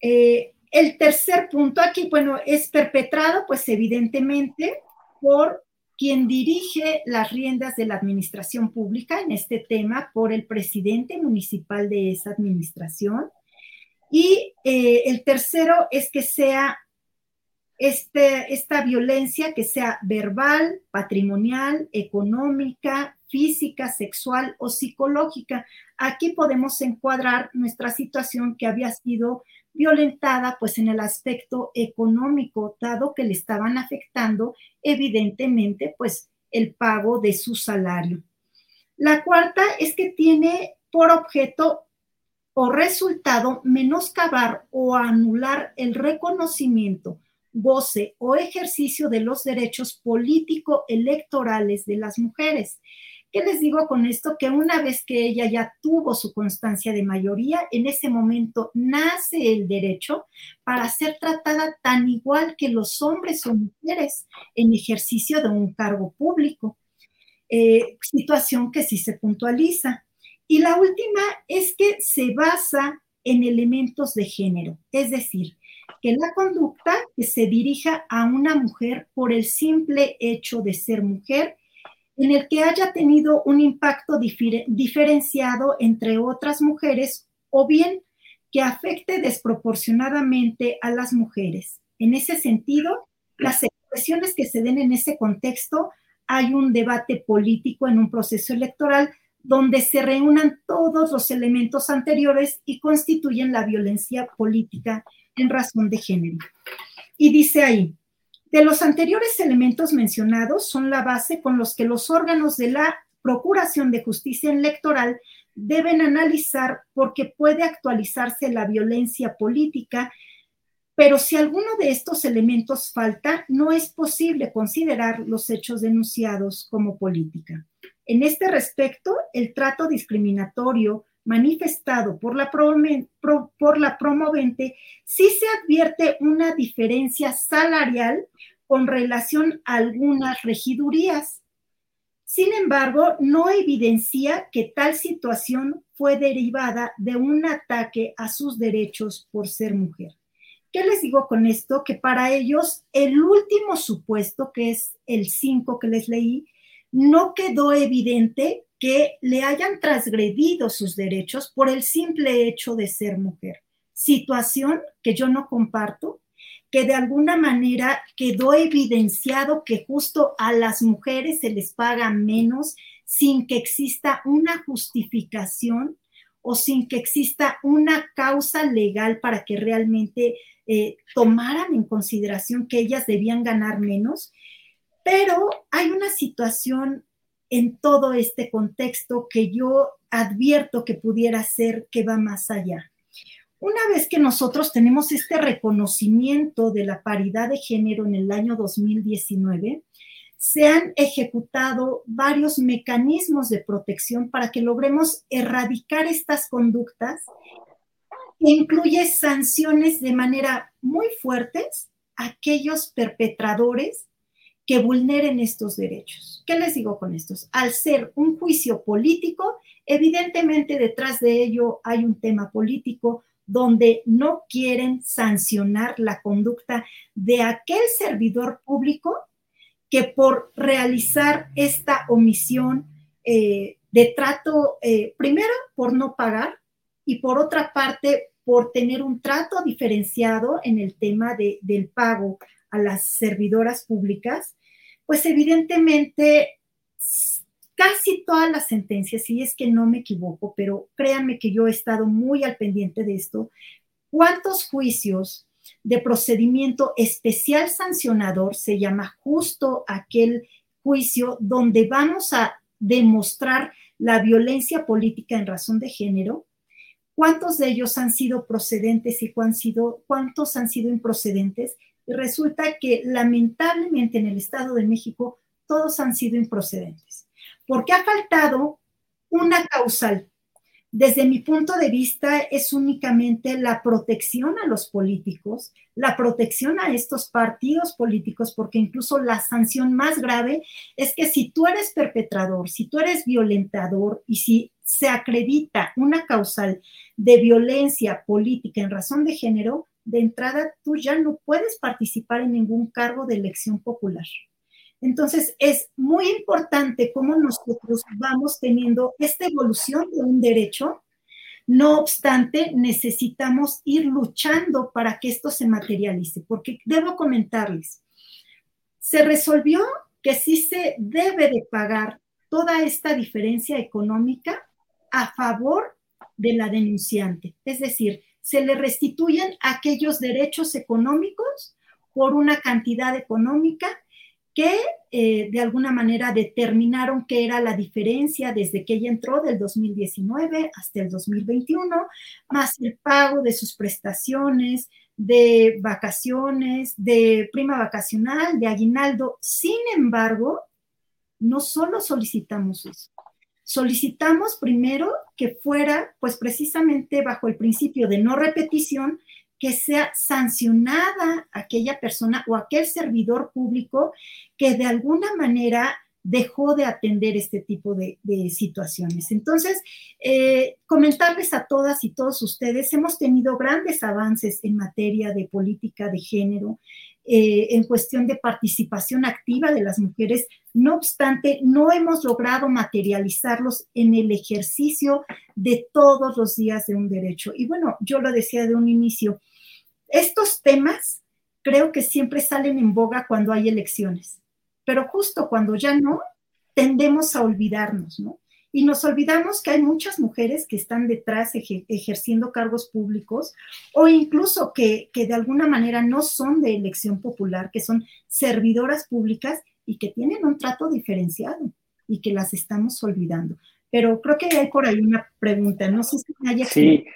Eh, el tercer punto aquí, bueno, es perpetrado, pues evidentemente, por quien dirige las riendas de la administración pública en este tema por el presidente municipal de esa administración. Y eh, el tercero es que sea este, esta violencia que sea verbal, patrimonial, económica, física, sexual o psicológica. Aquí podemos encuadrar nuestra situación que había sido violentada pues en el aspecto económico, dado que le estaban afectando evidentemente pues el pago de su salario. La cuarta es que tiene por objeto o resultado menoscabar o anular el reconocimiento, goce o ejercicio de los derechos político-electorales de las mujeres ¿Qué les digo con esto? Que una vez que ella ya tuvo su constancia de mayoría, en ese momento nace el derecho para ser tratada tan igual que los hombres o mujeres en ejercicio de un cargo público. Eh, situación que sí se puntualiza. Y la última es que se basa en elementos de género, es decir, que la conducta que se dirija a una mujer por el simple hecho de ser mujer en el que haya tenido un impacto diferenciado entre otras mujeres o bien que afecte desproporcionadamente a las mujeres. En ese sentido, las expresiones que se den en ese contexto, hay un debate político en un proceso electoral donde se reúnan todos los elementos anteriores y constituyen la violencia política en razón de género. Y dice ahí, de los anteriores elementos mencionados son la base con los que los órganos de la Procuración de Justicia Electoral deben analizar porque puede actualizarse la violencia política, pero si alguno de estos elementos falta, no es posible considerar los hechos denunciados como política. En este respecto, el trato discriminatorio manifestado por la, promovente, sí se advierte una diferencia salarial con relación a algunas regidurías. Sin embargo, no evidencia que tal situación fue derivada de un ataque a sus derechos por ser mujer. ¿Qué les digo con esto? Que para ellos el último supuesto, que es el 5 que les leí, no quedó evidente que le hayan transgredido sus derechos por el simple hecho de ser mujer, situación que yo no comparto, que de alguna manera quedó evidenciado que justo a las mujeres se les paga menos sin que exista una justificación o sin que exista una causa legal para que realmente eh, tomaran en consideración que ellas debían ganar menos. Pero hay una situación en todo este contexto que yo advierto que pudiera ser que va más allá. Una vez que nosotros tenemos este reconocimiento de la paridad de género en el año 2019, se han ejecutado varios mecanismos de protección para que logremos erradicar estas conductas que incluye sanciones de manera muy fuertes a aquellos perpetradores que vulneren estos derechos. ¿Qué les digo con estos? Al ser un juicio político, evidentemente detrás de ello hay un tema político donde no quieren sancionar la conducta de aquel servidor público que por realizar esta omisión eh, de trato, eh, primero por no pagar y por otra parte por tener un trato diferenciado en el tema de, del pago a las servidoras públicas, pues evidentemente casi todas las sentencias, si es que no me equivoco, pero créanme que yo he estado muy al pendiente de esto, ¿cuántos juicios de procedimiento especial sancionador se llama justo aquel juicio donde vamos a demostrar la violencia política en razón de género? ¿Cuántos de ellos han sido procedentes y cuántos han sido improcedentes? Resulta que lamentablemente en el Estado de México todos han sido improcedentes, porque ha faltado una causal. Desde mi punto de vista es únicamente la protección a los políticos, la protección a estos partidos políticos, porque incluso la sanción más grave es que si tú eres perpetrador, si tú eres violentador y si se acredita una causal de violencia política en razón de género, de entrada tú ya no puedes participar en ningún cargo de elección popular. Entonces, es muy importante cómo nosotros vamos teniendo esta evolución de un derecho. No obstante, necesitamos ir luchando para que esto se materialice, porque debo comentarles, se resolvió que sí se debe de pagar toda esta diferencia económica a favor de la denunciante. Es decir, se le restituyen aquellos derechos económicos por una cantidad económica que eh, de alguna manera determinaron qué era la diferencia desde que ella entró del 2019 hasta el 2021, más el pago de sus prestaciones, de vacaciones, de prima vacacional, de aguinaldo. Sin embargo, no solo solicitamos eso, solicitamos primero que fuera, pues precisamente bajo el principio de no repetición, que sea sancionada aquella persona o aquel servidor público que de alguna manera dejó de atender este tipo de, situaciones. Entonces, eh, comentarles a todas y todos ustedes, hemos tenido grandes avances en materia de política de género, eh, en cuestión de participación activa de las mujeres. No obstante, no hemos logrado materializarlos en el ejercicio de todos los días de un derecho. Y bueno, yo lo decía de un inicio, estos temas creo que siempre salen en boga cuando hay elecciones, pero justo cuando ya no, tendemos a olvidarnos, ¿no? y nos olvidamos que hay muchas mujeres que están detrás ejerciendo cargos públicos o incluso que, de alguna manera no son de elección popular, que son servidoras públicas y que tienen un trato diferenciado y que las estamos olvidando. Pero creo que hay por ahí una pregunta, no sé si me haya... Sí,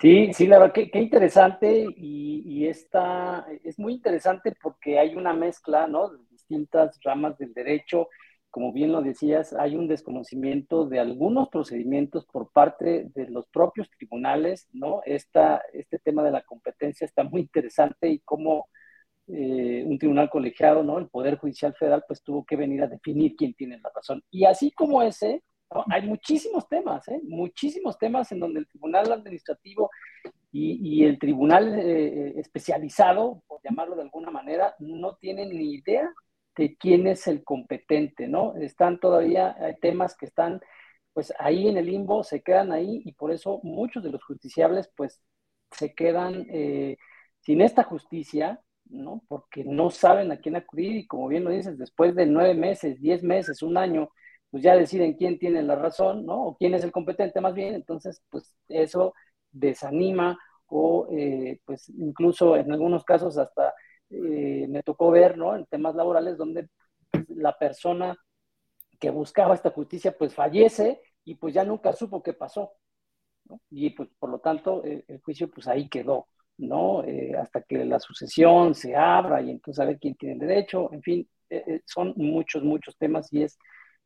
sí, sí, la verdad, qué, interesante y, y esta, es muy interesante porque hay una mezcla, ¿no? De distintas ramas del derecho como bien lo decías, hay un desconocimiento de algunos procedimientos por parte de los propios tribunales, ¿no? Esta, este tema de la competencia está muy interesante y cómo eh, un tribunal colegiado, ¿no? El Poder Judicial Federal, pues tuvo que venir a definir quién tiene la razón. Y así como ese, hay muchísimos temas, ¿eh? Muchísimos temas en donde el tribunal administrativo y, el tribunal eh, especializado, por llamarlo de alguna manera, no tienen ni idea de quién es el competente, ¿no? Están todavía, hay temas que están pues ahí en el limbo, se quedan ahí y por eso muchos de los justiciables pues se quedan eh, sin esta justicia, ¿no? Porque no saben a quién acudir y como bien lo dices, después de nueve meses, diez meses, un año, pues ya deciden quién tiene la razón, ¿no? O quién es el competente más bien, entonces, pues eso desanima o eh, pues incluso en algunos casos hasta eh, me tocó ver, ¿no? En temas laborales donde la persona que buscaba esta justicia pues fallece y pues ya nunca supo qué pasó. Y pues por lo tanto eh, el juicio pues ahí quedó, ¿no? Eh, hasta que la sucesión se abra y entonces a ver quién tiene derecho, en fin, eh, son muchos, muchos temas y es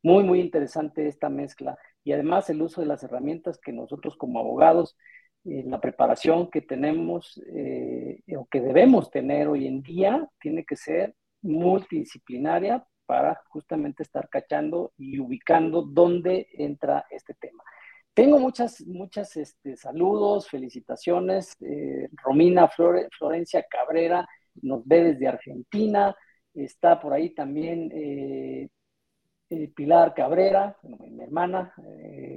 muy, muy interesante esta mezcla. Y además el uso de las herramientas que nosotros como abogados, la preparación que tenemos o que debemos tener hoy en día, tiene que ser multidisciplinaria para justamente estar cachando y ubicando dónde entra este tema. Tengo muchas, muchas este, saludos, felicitaciones. Eh, Romina Florencia Cabrera nos ve desde Argentina. Está por ahí también eh, eh, Pilar Cabrera, mi hermana.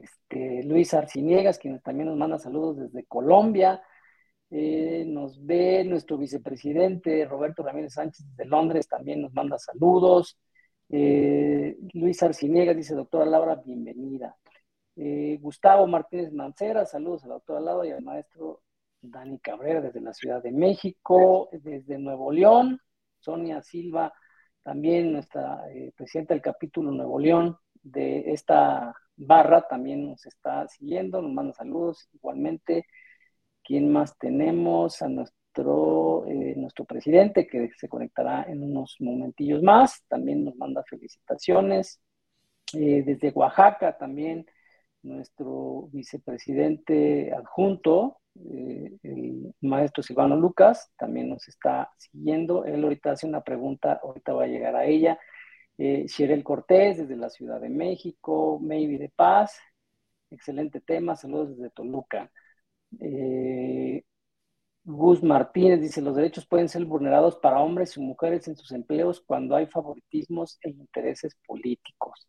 Este, Luis Arciniegas, quien también nos manda saludos desde Colombia. nos ve nuestro vicepresidente Roberto Ramírez Sánchez de Londres, también nos manda saludos. Luis Arciniegas dice, doctora Laura, bienvenida. Eh, Gustavo Martínez Mancera, saludos a la doctora Laura y al maestro Dani Cabrera desde la Ciudad de México, desde Nuevo León, Sonia Silva, también nuestra eh, presidenta del capítulo Nuevo León de esta barra, también nos está siguiendo, nos manda saludos igualmente. ¿Quién más tenemos? A nuestro eh, nuestro presidente, que se conectará en unos momentillos más. También nos manda felicitaciones. Desde Oaxaca también nuestro vicepresidente adjunto, eh, el maestro Silvano Lucas, también nos está siguiendo. Él ahorita hace una pregunta, ahorita va a llegar a ella. Eh, Cortés, desde la Ciudad de México, Maybe de Paz, excelente tema, saludos desde Toluca. Eh, Gus Martínez dice, los derechos pueden ser vulnerados para hombres y mujeres en sus empleos cuando hay favoritismos e intereses políticos.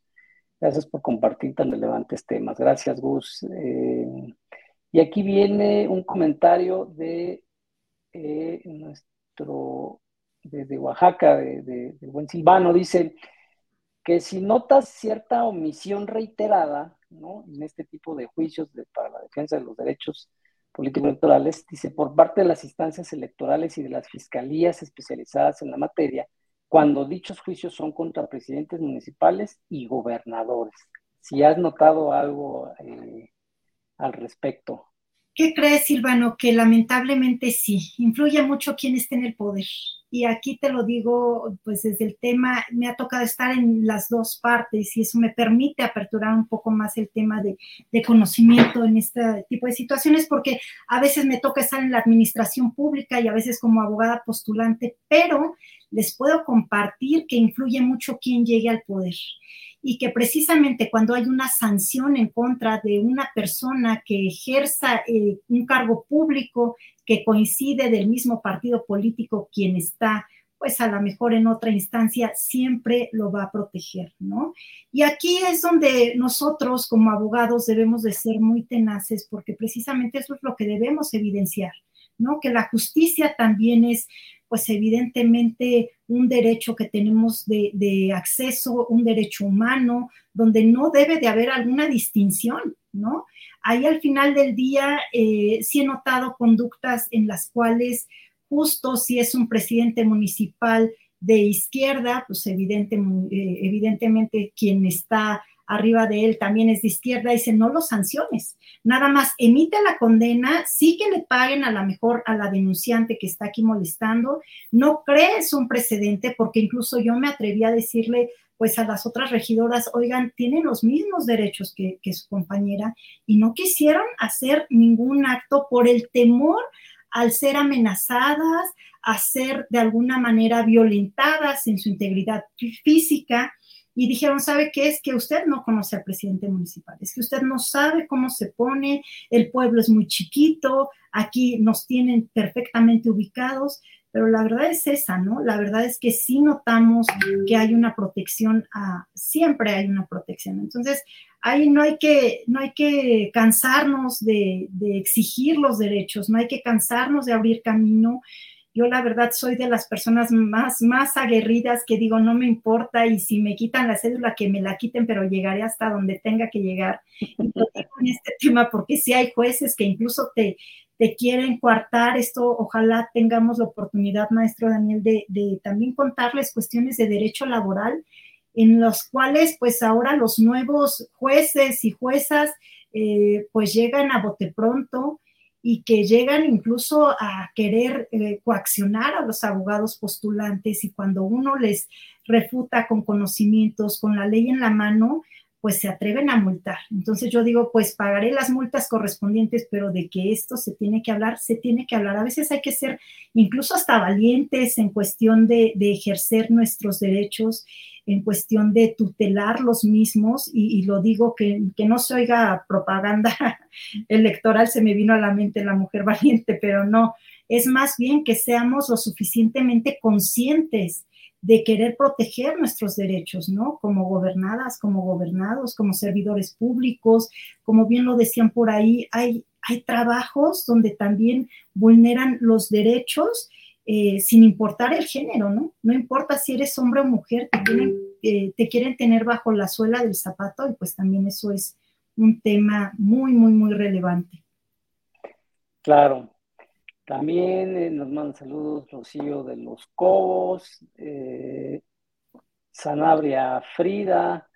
Gracias por compartir tan relevantes temas. Gracias, Gus. Eh, y aquí viene un comentario de eh, nuestro, desde Oaxaca, de, buen Silvano, dice que si notas cierta omisión reiterada ¿no? en este tipo de juicios para la defensa de los derechos político-electorales, dice, por parte de las instancias electorales y de las fiscalías especializadas en la materia, cuando dichos juicios son contra presidentes municipales y gobernadores. Si has notado algo eh, al respecto. ¿Qué crees, Silvano? Que lamentablemente sí, influye mucho quién esté en el poder. Y aquí te lo digo, pues desde el tema, me ha tocado estar en las dos partes y eso me permite aperturar un poco más el tema de, conocimiento en este tipo de situaciones, porque a veces me toca estar en la administración pública y a veces como abogada postulante, pero les puedo compartir que influye mucho quién llegue al poder y que precisamente cuando hay una sanción en contra de una persona que ejerza eh, un cargo público que coincide del mismo partido político quien está pues a lo mejor en otra instancia siempre lo va a proteger, ¿no? Y aquí es donde nosotros como abogados debemos de ser muy tenaces porque precisamente eso es lo que debemos evidenciar, ¿no? Que la justicia también es pues evidentemente un derecho que tenemos de, acceso, un derecho humano, donde no debe de haber alguna distinción, ¿no? Ahí al final del día eh, sí he notado conductas en las cuales justo si es un presidente municipal de izquierda, pues eh, evidentemente quien está arriba de él también es de izquierda, dice, no lo sanciones, nada más emite la condena, sí que le paguen a la mejor a la denunciante que está aquí molestando, no crees un precedente, porque incluso yo me atreví a decirle pues a las otras regidoras, oigan, tienen los mismos derechos que, que su compañera y no quisieron hacer ningún acto por el temor al ser amenazadas, a ser de alguna manera violentadas en su integridad física y dijeron, ¿sabe qué? Es que usted no conoce al presidente municipal, es que usted no sabe cómo se pone, el pueblo es muy chiquito, aquí nos tienen perfectamente ubicados, pero la verdad es esa, ¿no? La verdad es que sí notamos que hay una protección, siempre hay una protección. Entonces, ahí no hay que, no hay que cansarnos de exigir los derechos, no hay que cansarnos de abrir camino. Yo la verdad soy de las personas más, más aguerridas que digo, no me importa y si me quitan la cédula, que me la quiten, pero llegaré hasta donde tenga que llegar. este tema porque si hay jueces que incluso te, te quieren coartar esto, ojalá tengamos la oportunidad, maestro Daniel, de, de también contarles cuestiones de derecho laboral en los cuales pues ahora los nuevos jueces y juezas eh, pues llegan a bote pronto y que llegan incluso a querer eh, coaccionar a los abogados postulantes y cuando uno les refuta con conocimientos, con la ley en la mano, pues se atreven a multar. Entonces yo digo, pues pagaré las multas correspondientes, pero de que esto se tiene que hablar, se tiene que hablar. A veces hay que ser incluso hasta valientes en cuestión de, ejercer nuestros derechos, en cuestión de tutelar los mismos, y, lo digo que, que, no se oiga propaganda electoral, se me vino a la mente la mujer valiente, pero no, es más bien que seamos lo suficientemente conscientes de querer proteger nuestros derechos, ¿no? Como gobernadas, como gobernados, como servidores públicos, como bien lo decían por ahí, hay, hay trabajos donde también vulneran los derechos eh, sin importar el género, ¿no? No importa si eres hombre o mujer, te quieren, eh, te quieren tener bajo la suela del zapato y pues también eso es un tema muy, muy, muy relevante. Claro, también eh, nos mandan saludos Rocío de los Cobos, eh, Sanabria Frida.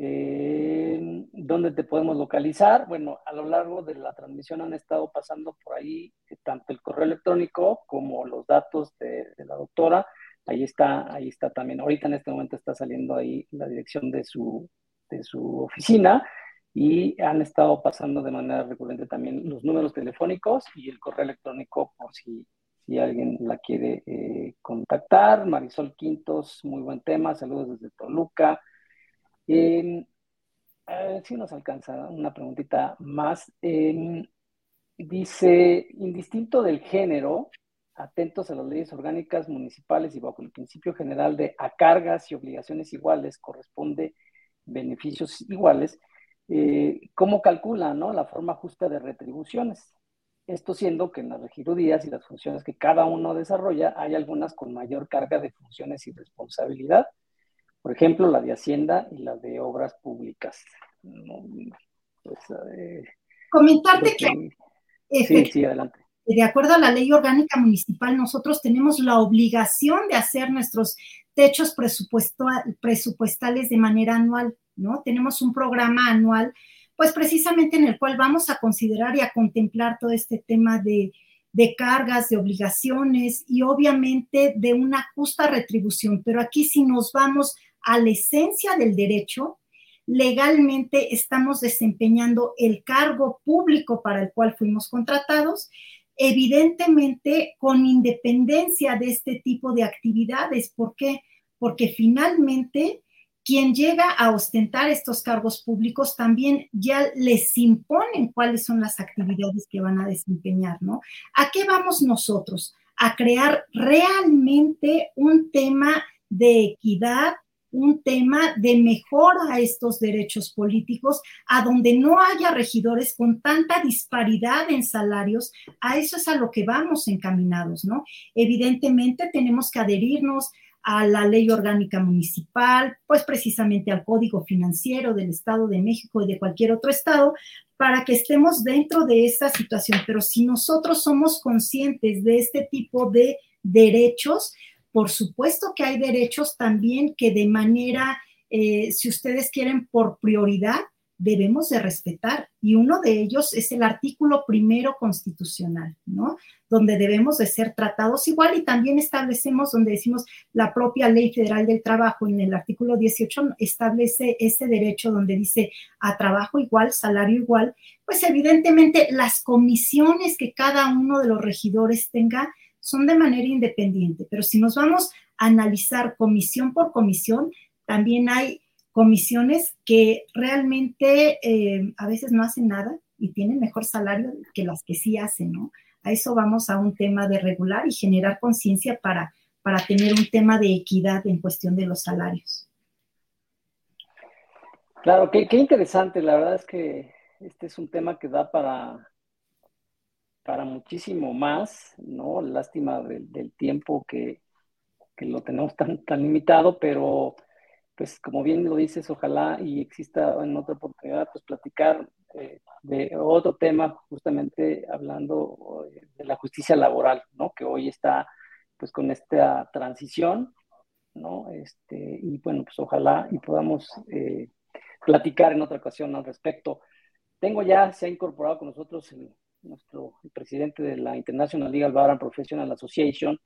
Eh, ¿Dónde te podemos localizar? Bueno, a lo largo de la transmisión han estado pasando por ahí tanto el correo electrónico como los datos de, de, la doctora. Ahí está, ahí está también. Ahorita en este momento está saliendo ahí la dirección de su, de su oficina y han estado pasando de manera recurrente también los números telefónicos y el correo electrónico por si, si alguien la quiere eh, contactar. Marisol Quintos, muy buen tema, saludos desde Toluca. Eh, si nos alcanza una preguntita más. dice, indistinto del género, atentos a las leyes orgánicas municipales y bajo el principio general de a cargas y obligaciones iguales corresponde beneficios iguales, eh, cómo calcula ¿no? la forma justa de retribuciones. Esto siendo que en las regidurías y las funciones que cada uno desarrolla hay algunas con mayor carga de funciones y responsabilidad. Por ejemplo, la de Hacienda y la de Obras Públicas. Pues, eh, Comentarte que, sí, sí, adelante. de acuerdo a la ley orgánica municipal, nosotros tenemos la obligación de hacer nuestros techos presupuestales de manera anual. ¿no? Tenemos un programa anual, pues precisamente en el cual vamos a considerar y a contemplar todo este tema de, de cargas, de obligaciones y obviamente de una justa retribución. Pero aquí si nos vamos a la esencia del derecho, legalmente estamos desempeñando el cargo público para el cual fuimos contratados, evidentemente con independencia de este tipo de actividades. ¿Por qué? Porque finalmente quien llega a ostentar estos cargos públicos también ya les imponen cuáles son las actividades que van a desempeñar, ¿no? ¿A qué vamos nosotros? A crear realmente un tema de equidad, un tema de mejora a estos derechos políticos, a donde no haya regidores con tanta disparidad en salarios, a eso es a lo que vamos encaminados, ¿no? Evidentemente tenemos que adherirnos a la ley orgánica municipal, pues precisamente al código financiero del Estado de México y de cualquier otro estado, para que estemos dentro de esta situación. Pero si nosotros somos conscientes de este tipo de derechos, por supuesto que hay derechos también que de manera, eh, si ustedes quieren, por prioridad, debemos de respetar. Y uno de ellos es el artículo primero constitucional, ¿no? Donde debemos de ser tratados igual y también establecemos donde decimos la propia ley federal del trabajo en el artículo 18 establece ese derecho donde dice a trabajo igual, salario igual, pues evidentemente las comisiones que cada uno de los regidores tenga son de manera independiente, pero si nos vamos a analizar comisión por comisión, también hay comisiones que realmente eh, a veces no hacen nada y tienen mejor salario que las que sí hacen, ¿no? a eso vamos a un tema de regular y generar conciencia para, para tener un tema de equidad en cuestión de los salarios. Claro, qué, interesante. La verdad es que este es un tema que da para, para muchísimo más, ¿no? Lástima del, tiempo que, lo tenemos tan, tan limitado, pero pues como bien lo dices, ojalá y exista en otra oportunidad, pues platicar eh, de otro tema, justamente hablando eh, de la justicia laboral, ¿no? Que hoy está pues con esta transición, ¿no? Este, y bueno, pues ojalá y podamos eh, platicar en otra ocasión al respecto. Tengo ya, se ha incorporado con nosotros nuestro presidente de la International Legal Bar Professional Association,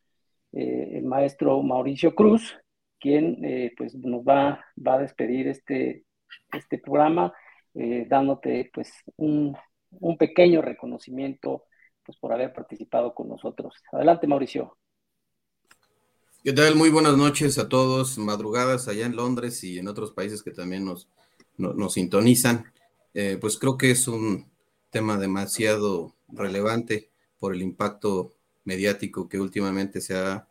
el maestro Mauricio Cruz, quien eh, pues nos va, va, a despedir este, este programa, eh, dándote pues un, un, pequeño reconocimiento pues, por haber participado con nosotros. Adelante, Mauricio. ¿Qué tal? Muy buenas noches a todos, madrugadas allá en Londres y en otros países que también nos, nos, sintonizan. Eh, pues creo que es un tema demasiado relevante por el impacto mediático que últimamente se ha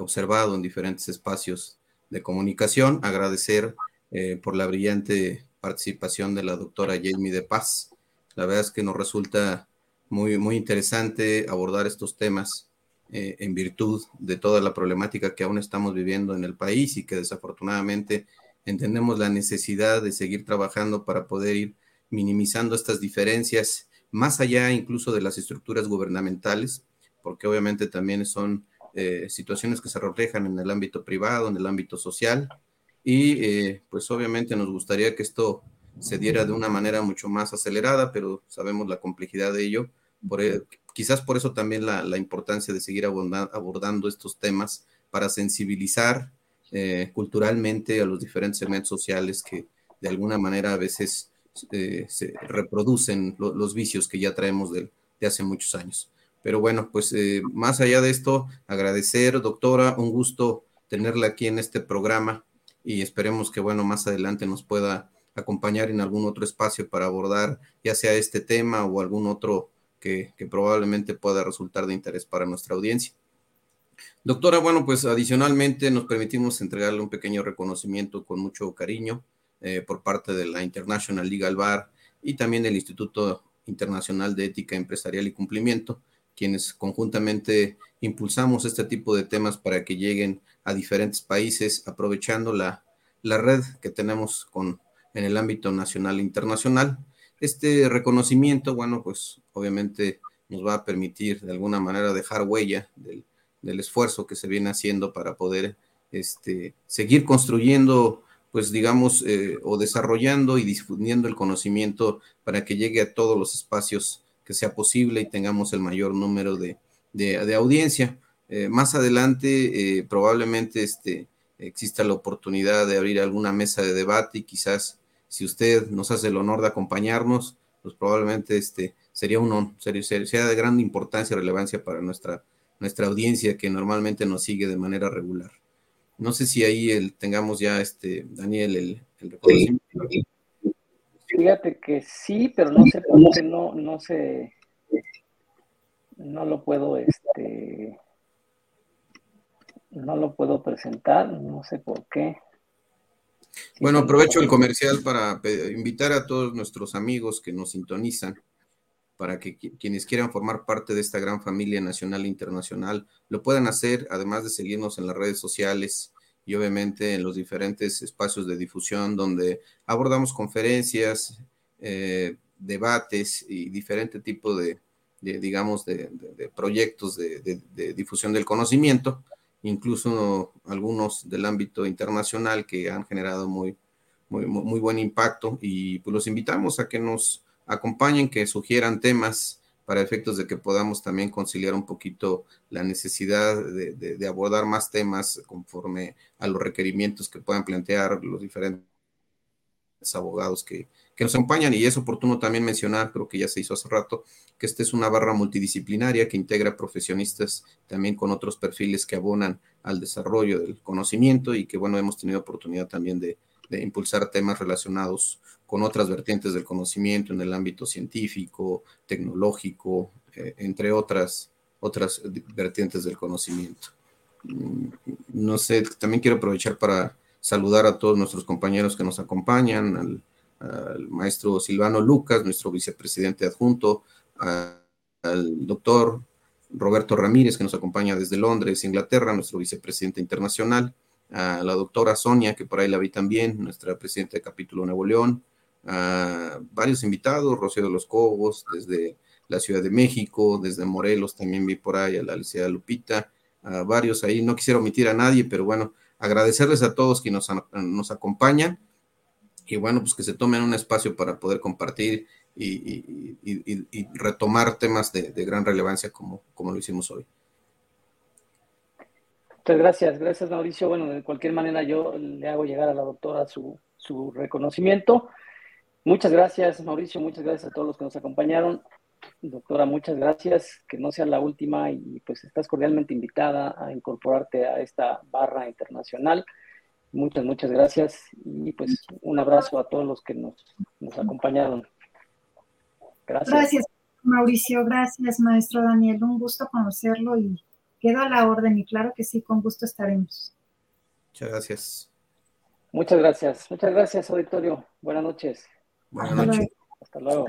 observado en diferentes espacios de comunicación. Agradecer eh, por la brillante participación de la doctora Jamie de Paz. La verdad es que nos resulta muy, muy interesante abordar estos temas eh, en virtud de toda la problemática que aún estamos viviendo en el país y que desafortunadamente entendemos la necesidad de seguir trabajando para poder ir minimizando estas diferencias más allá incluso de las estructuras gubernamentales, porque obviamente también son eh, situaciones que se reflejan en el ámbito privado, en el ámbito social, y eh, pues obviamente nos gustaría que esto se diera de una manera mucho más acelerada, pero sabemos la complejidad de ello. E, quizás por eso también la, importancia de seguir abordando estos temas para sensibilizar eh, culturalmente a los diferentes segmentos sociales que de alguna manera a veces se reproducen los vicios que ya traemos de hace muchos años. Pero bueno, pues eh, más allá de esto, agradecer, doctora, un gusto tenerla aquí en este programa y esperemos que, bueno, más adelante nos pueda acompañar en algún otro espacio para abordar ya sea este tema o algún otro que, que probablemente pueda resultar de interés para nuestra audiencia. Doctora, bueno, pues adicionalmente nos permitimos entregarle un pequeño reconocimiento con mucho cariño eh, por parte de la International Legal Bar y también del Instituto Internacional de Ética Empresarial y Cumplimiento, quienes conjuntamente impulsamos este tipo de temas para que lleguen a diferentes países, aprovechando la, la red que tenemos con, en el ámbito nacional e internacional. Este reconocimiento, bueno, pues obviamente nos va a permitir de alguna manera dejar huella del, del esfuerzo que se viene haciendo para poder este, seguir construyendo, pues digamos, eh, o desarrollando y difundiendo el conocimiento para que llegue a todos los espacios que sea posible y tengamos el mayor número de, de, audiencia. Eh, más adelante, eh, probablemente este, exista la oportunidad de abrir alguna mesa de debate y quizás si usted nos hace el honor de acompañarnos, pues probablemente este, sería, un, sería, sería de gran importancia y relevancia para nuestra, nuestra audiencia que normalmente nos sigue de manera regular. No sé si ahí el, tengamos ya, este, Daniel, el, el reconocimiento. Fíjate que sí, pero no sé por qué no, no sé, no lo puedo, este, no lo puedo presentar, no sé por qué. Bueno, aprovecho el comercial para invitar a todos nuestros amigos que nos sintonizan para que quienes quieran formar parte de esta gran familia nacional e internacional lo puedan hacer, además de seguirnos en las redes sociales y obviamente en los diferentes espacios de difusión donde abordamos conferencias, eh, debates y diferente tipo de, digamos, de, proyectos de, difusión del conocimiento, incluso algunos del ámbito internacional que han generado muy, muy, muy buen impacto. Y pues los invitamos a que nos acompañen, que sugieran temas para efectos de que podamos también conciliar un poquito la necesidad de, abordar más temas conforme a los requerimientos que puedan plantear los diferentes abogados que, nos acompañan. Y es oportuno también mencionar, creo que ya se hizo hace rato, que esta es una barra multidisciplinaria que integra profesionistas también con otros perfiles que abonan al desarrollo del conocimiento y que, bueno, hemos tenido oportunidad también de, de impulsar temas relacionados con otras vertientes del conocimiento en el ámbito científico, tecnológico, entre otras, otras vertientes del conocimiento. Mm, no sé, también quiero aprovechar para saludar a todos nuestros compañeros que nos acompañan, al, maestro Silvano Lucas, nuestro vicepresidente adjunto, al doctor Roberto Ramírez, que nos acompaña desde Londres, Inglaterra, nuestro vicepresidente internacional, a la doctora Sonia, que por ahí la vi también, nuestra presidenta de capítulo Nuevo León, a varios invitados, Rocío de los Cobos, desde la Ciudad de México, desde Morelos también vi por ahí a la Alicia Lupita, a varios ahí, no quisiera omitir a nadie, pero bueno, agradecerles a todos que nos, acompañan y bueno, pues que se tomen un espacio para poder compartir y, retomar temas de, gran relevancia como, como lo hicimos hoy. Muchas gracias, gracias Mauricio. Bueno, de cualquier manera yo le hago llegar a la doctora su, su reconocimiento. Muchas gracias Mauricio, muchas gracias a todos los que nos acompañaron. Doctora, muchas gracias. Que no sea la última y pues estás cordialmente invitada a incorporarte a esta barra internacional. Muchas, muchas gracias y pues un abrazo a todos los que nos, nos acompañaron. Gracias. Gracias, Mauricio. Gracias, maestro Daniel. Un gusto conocerlo y quedo a la orden y claro que sí, con gusto estaremos. Muchas gracias. Muchas gracias, muchas gracias, auditorio. Buenas noches. Buenas noches. Hasta luego.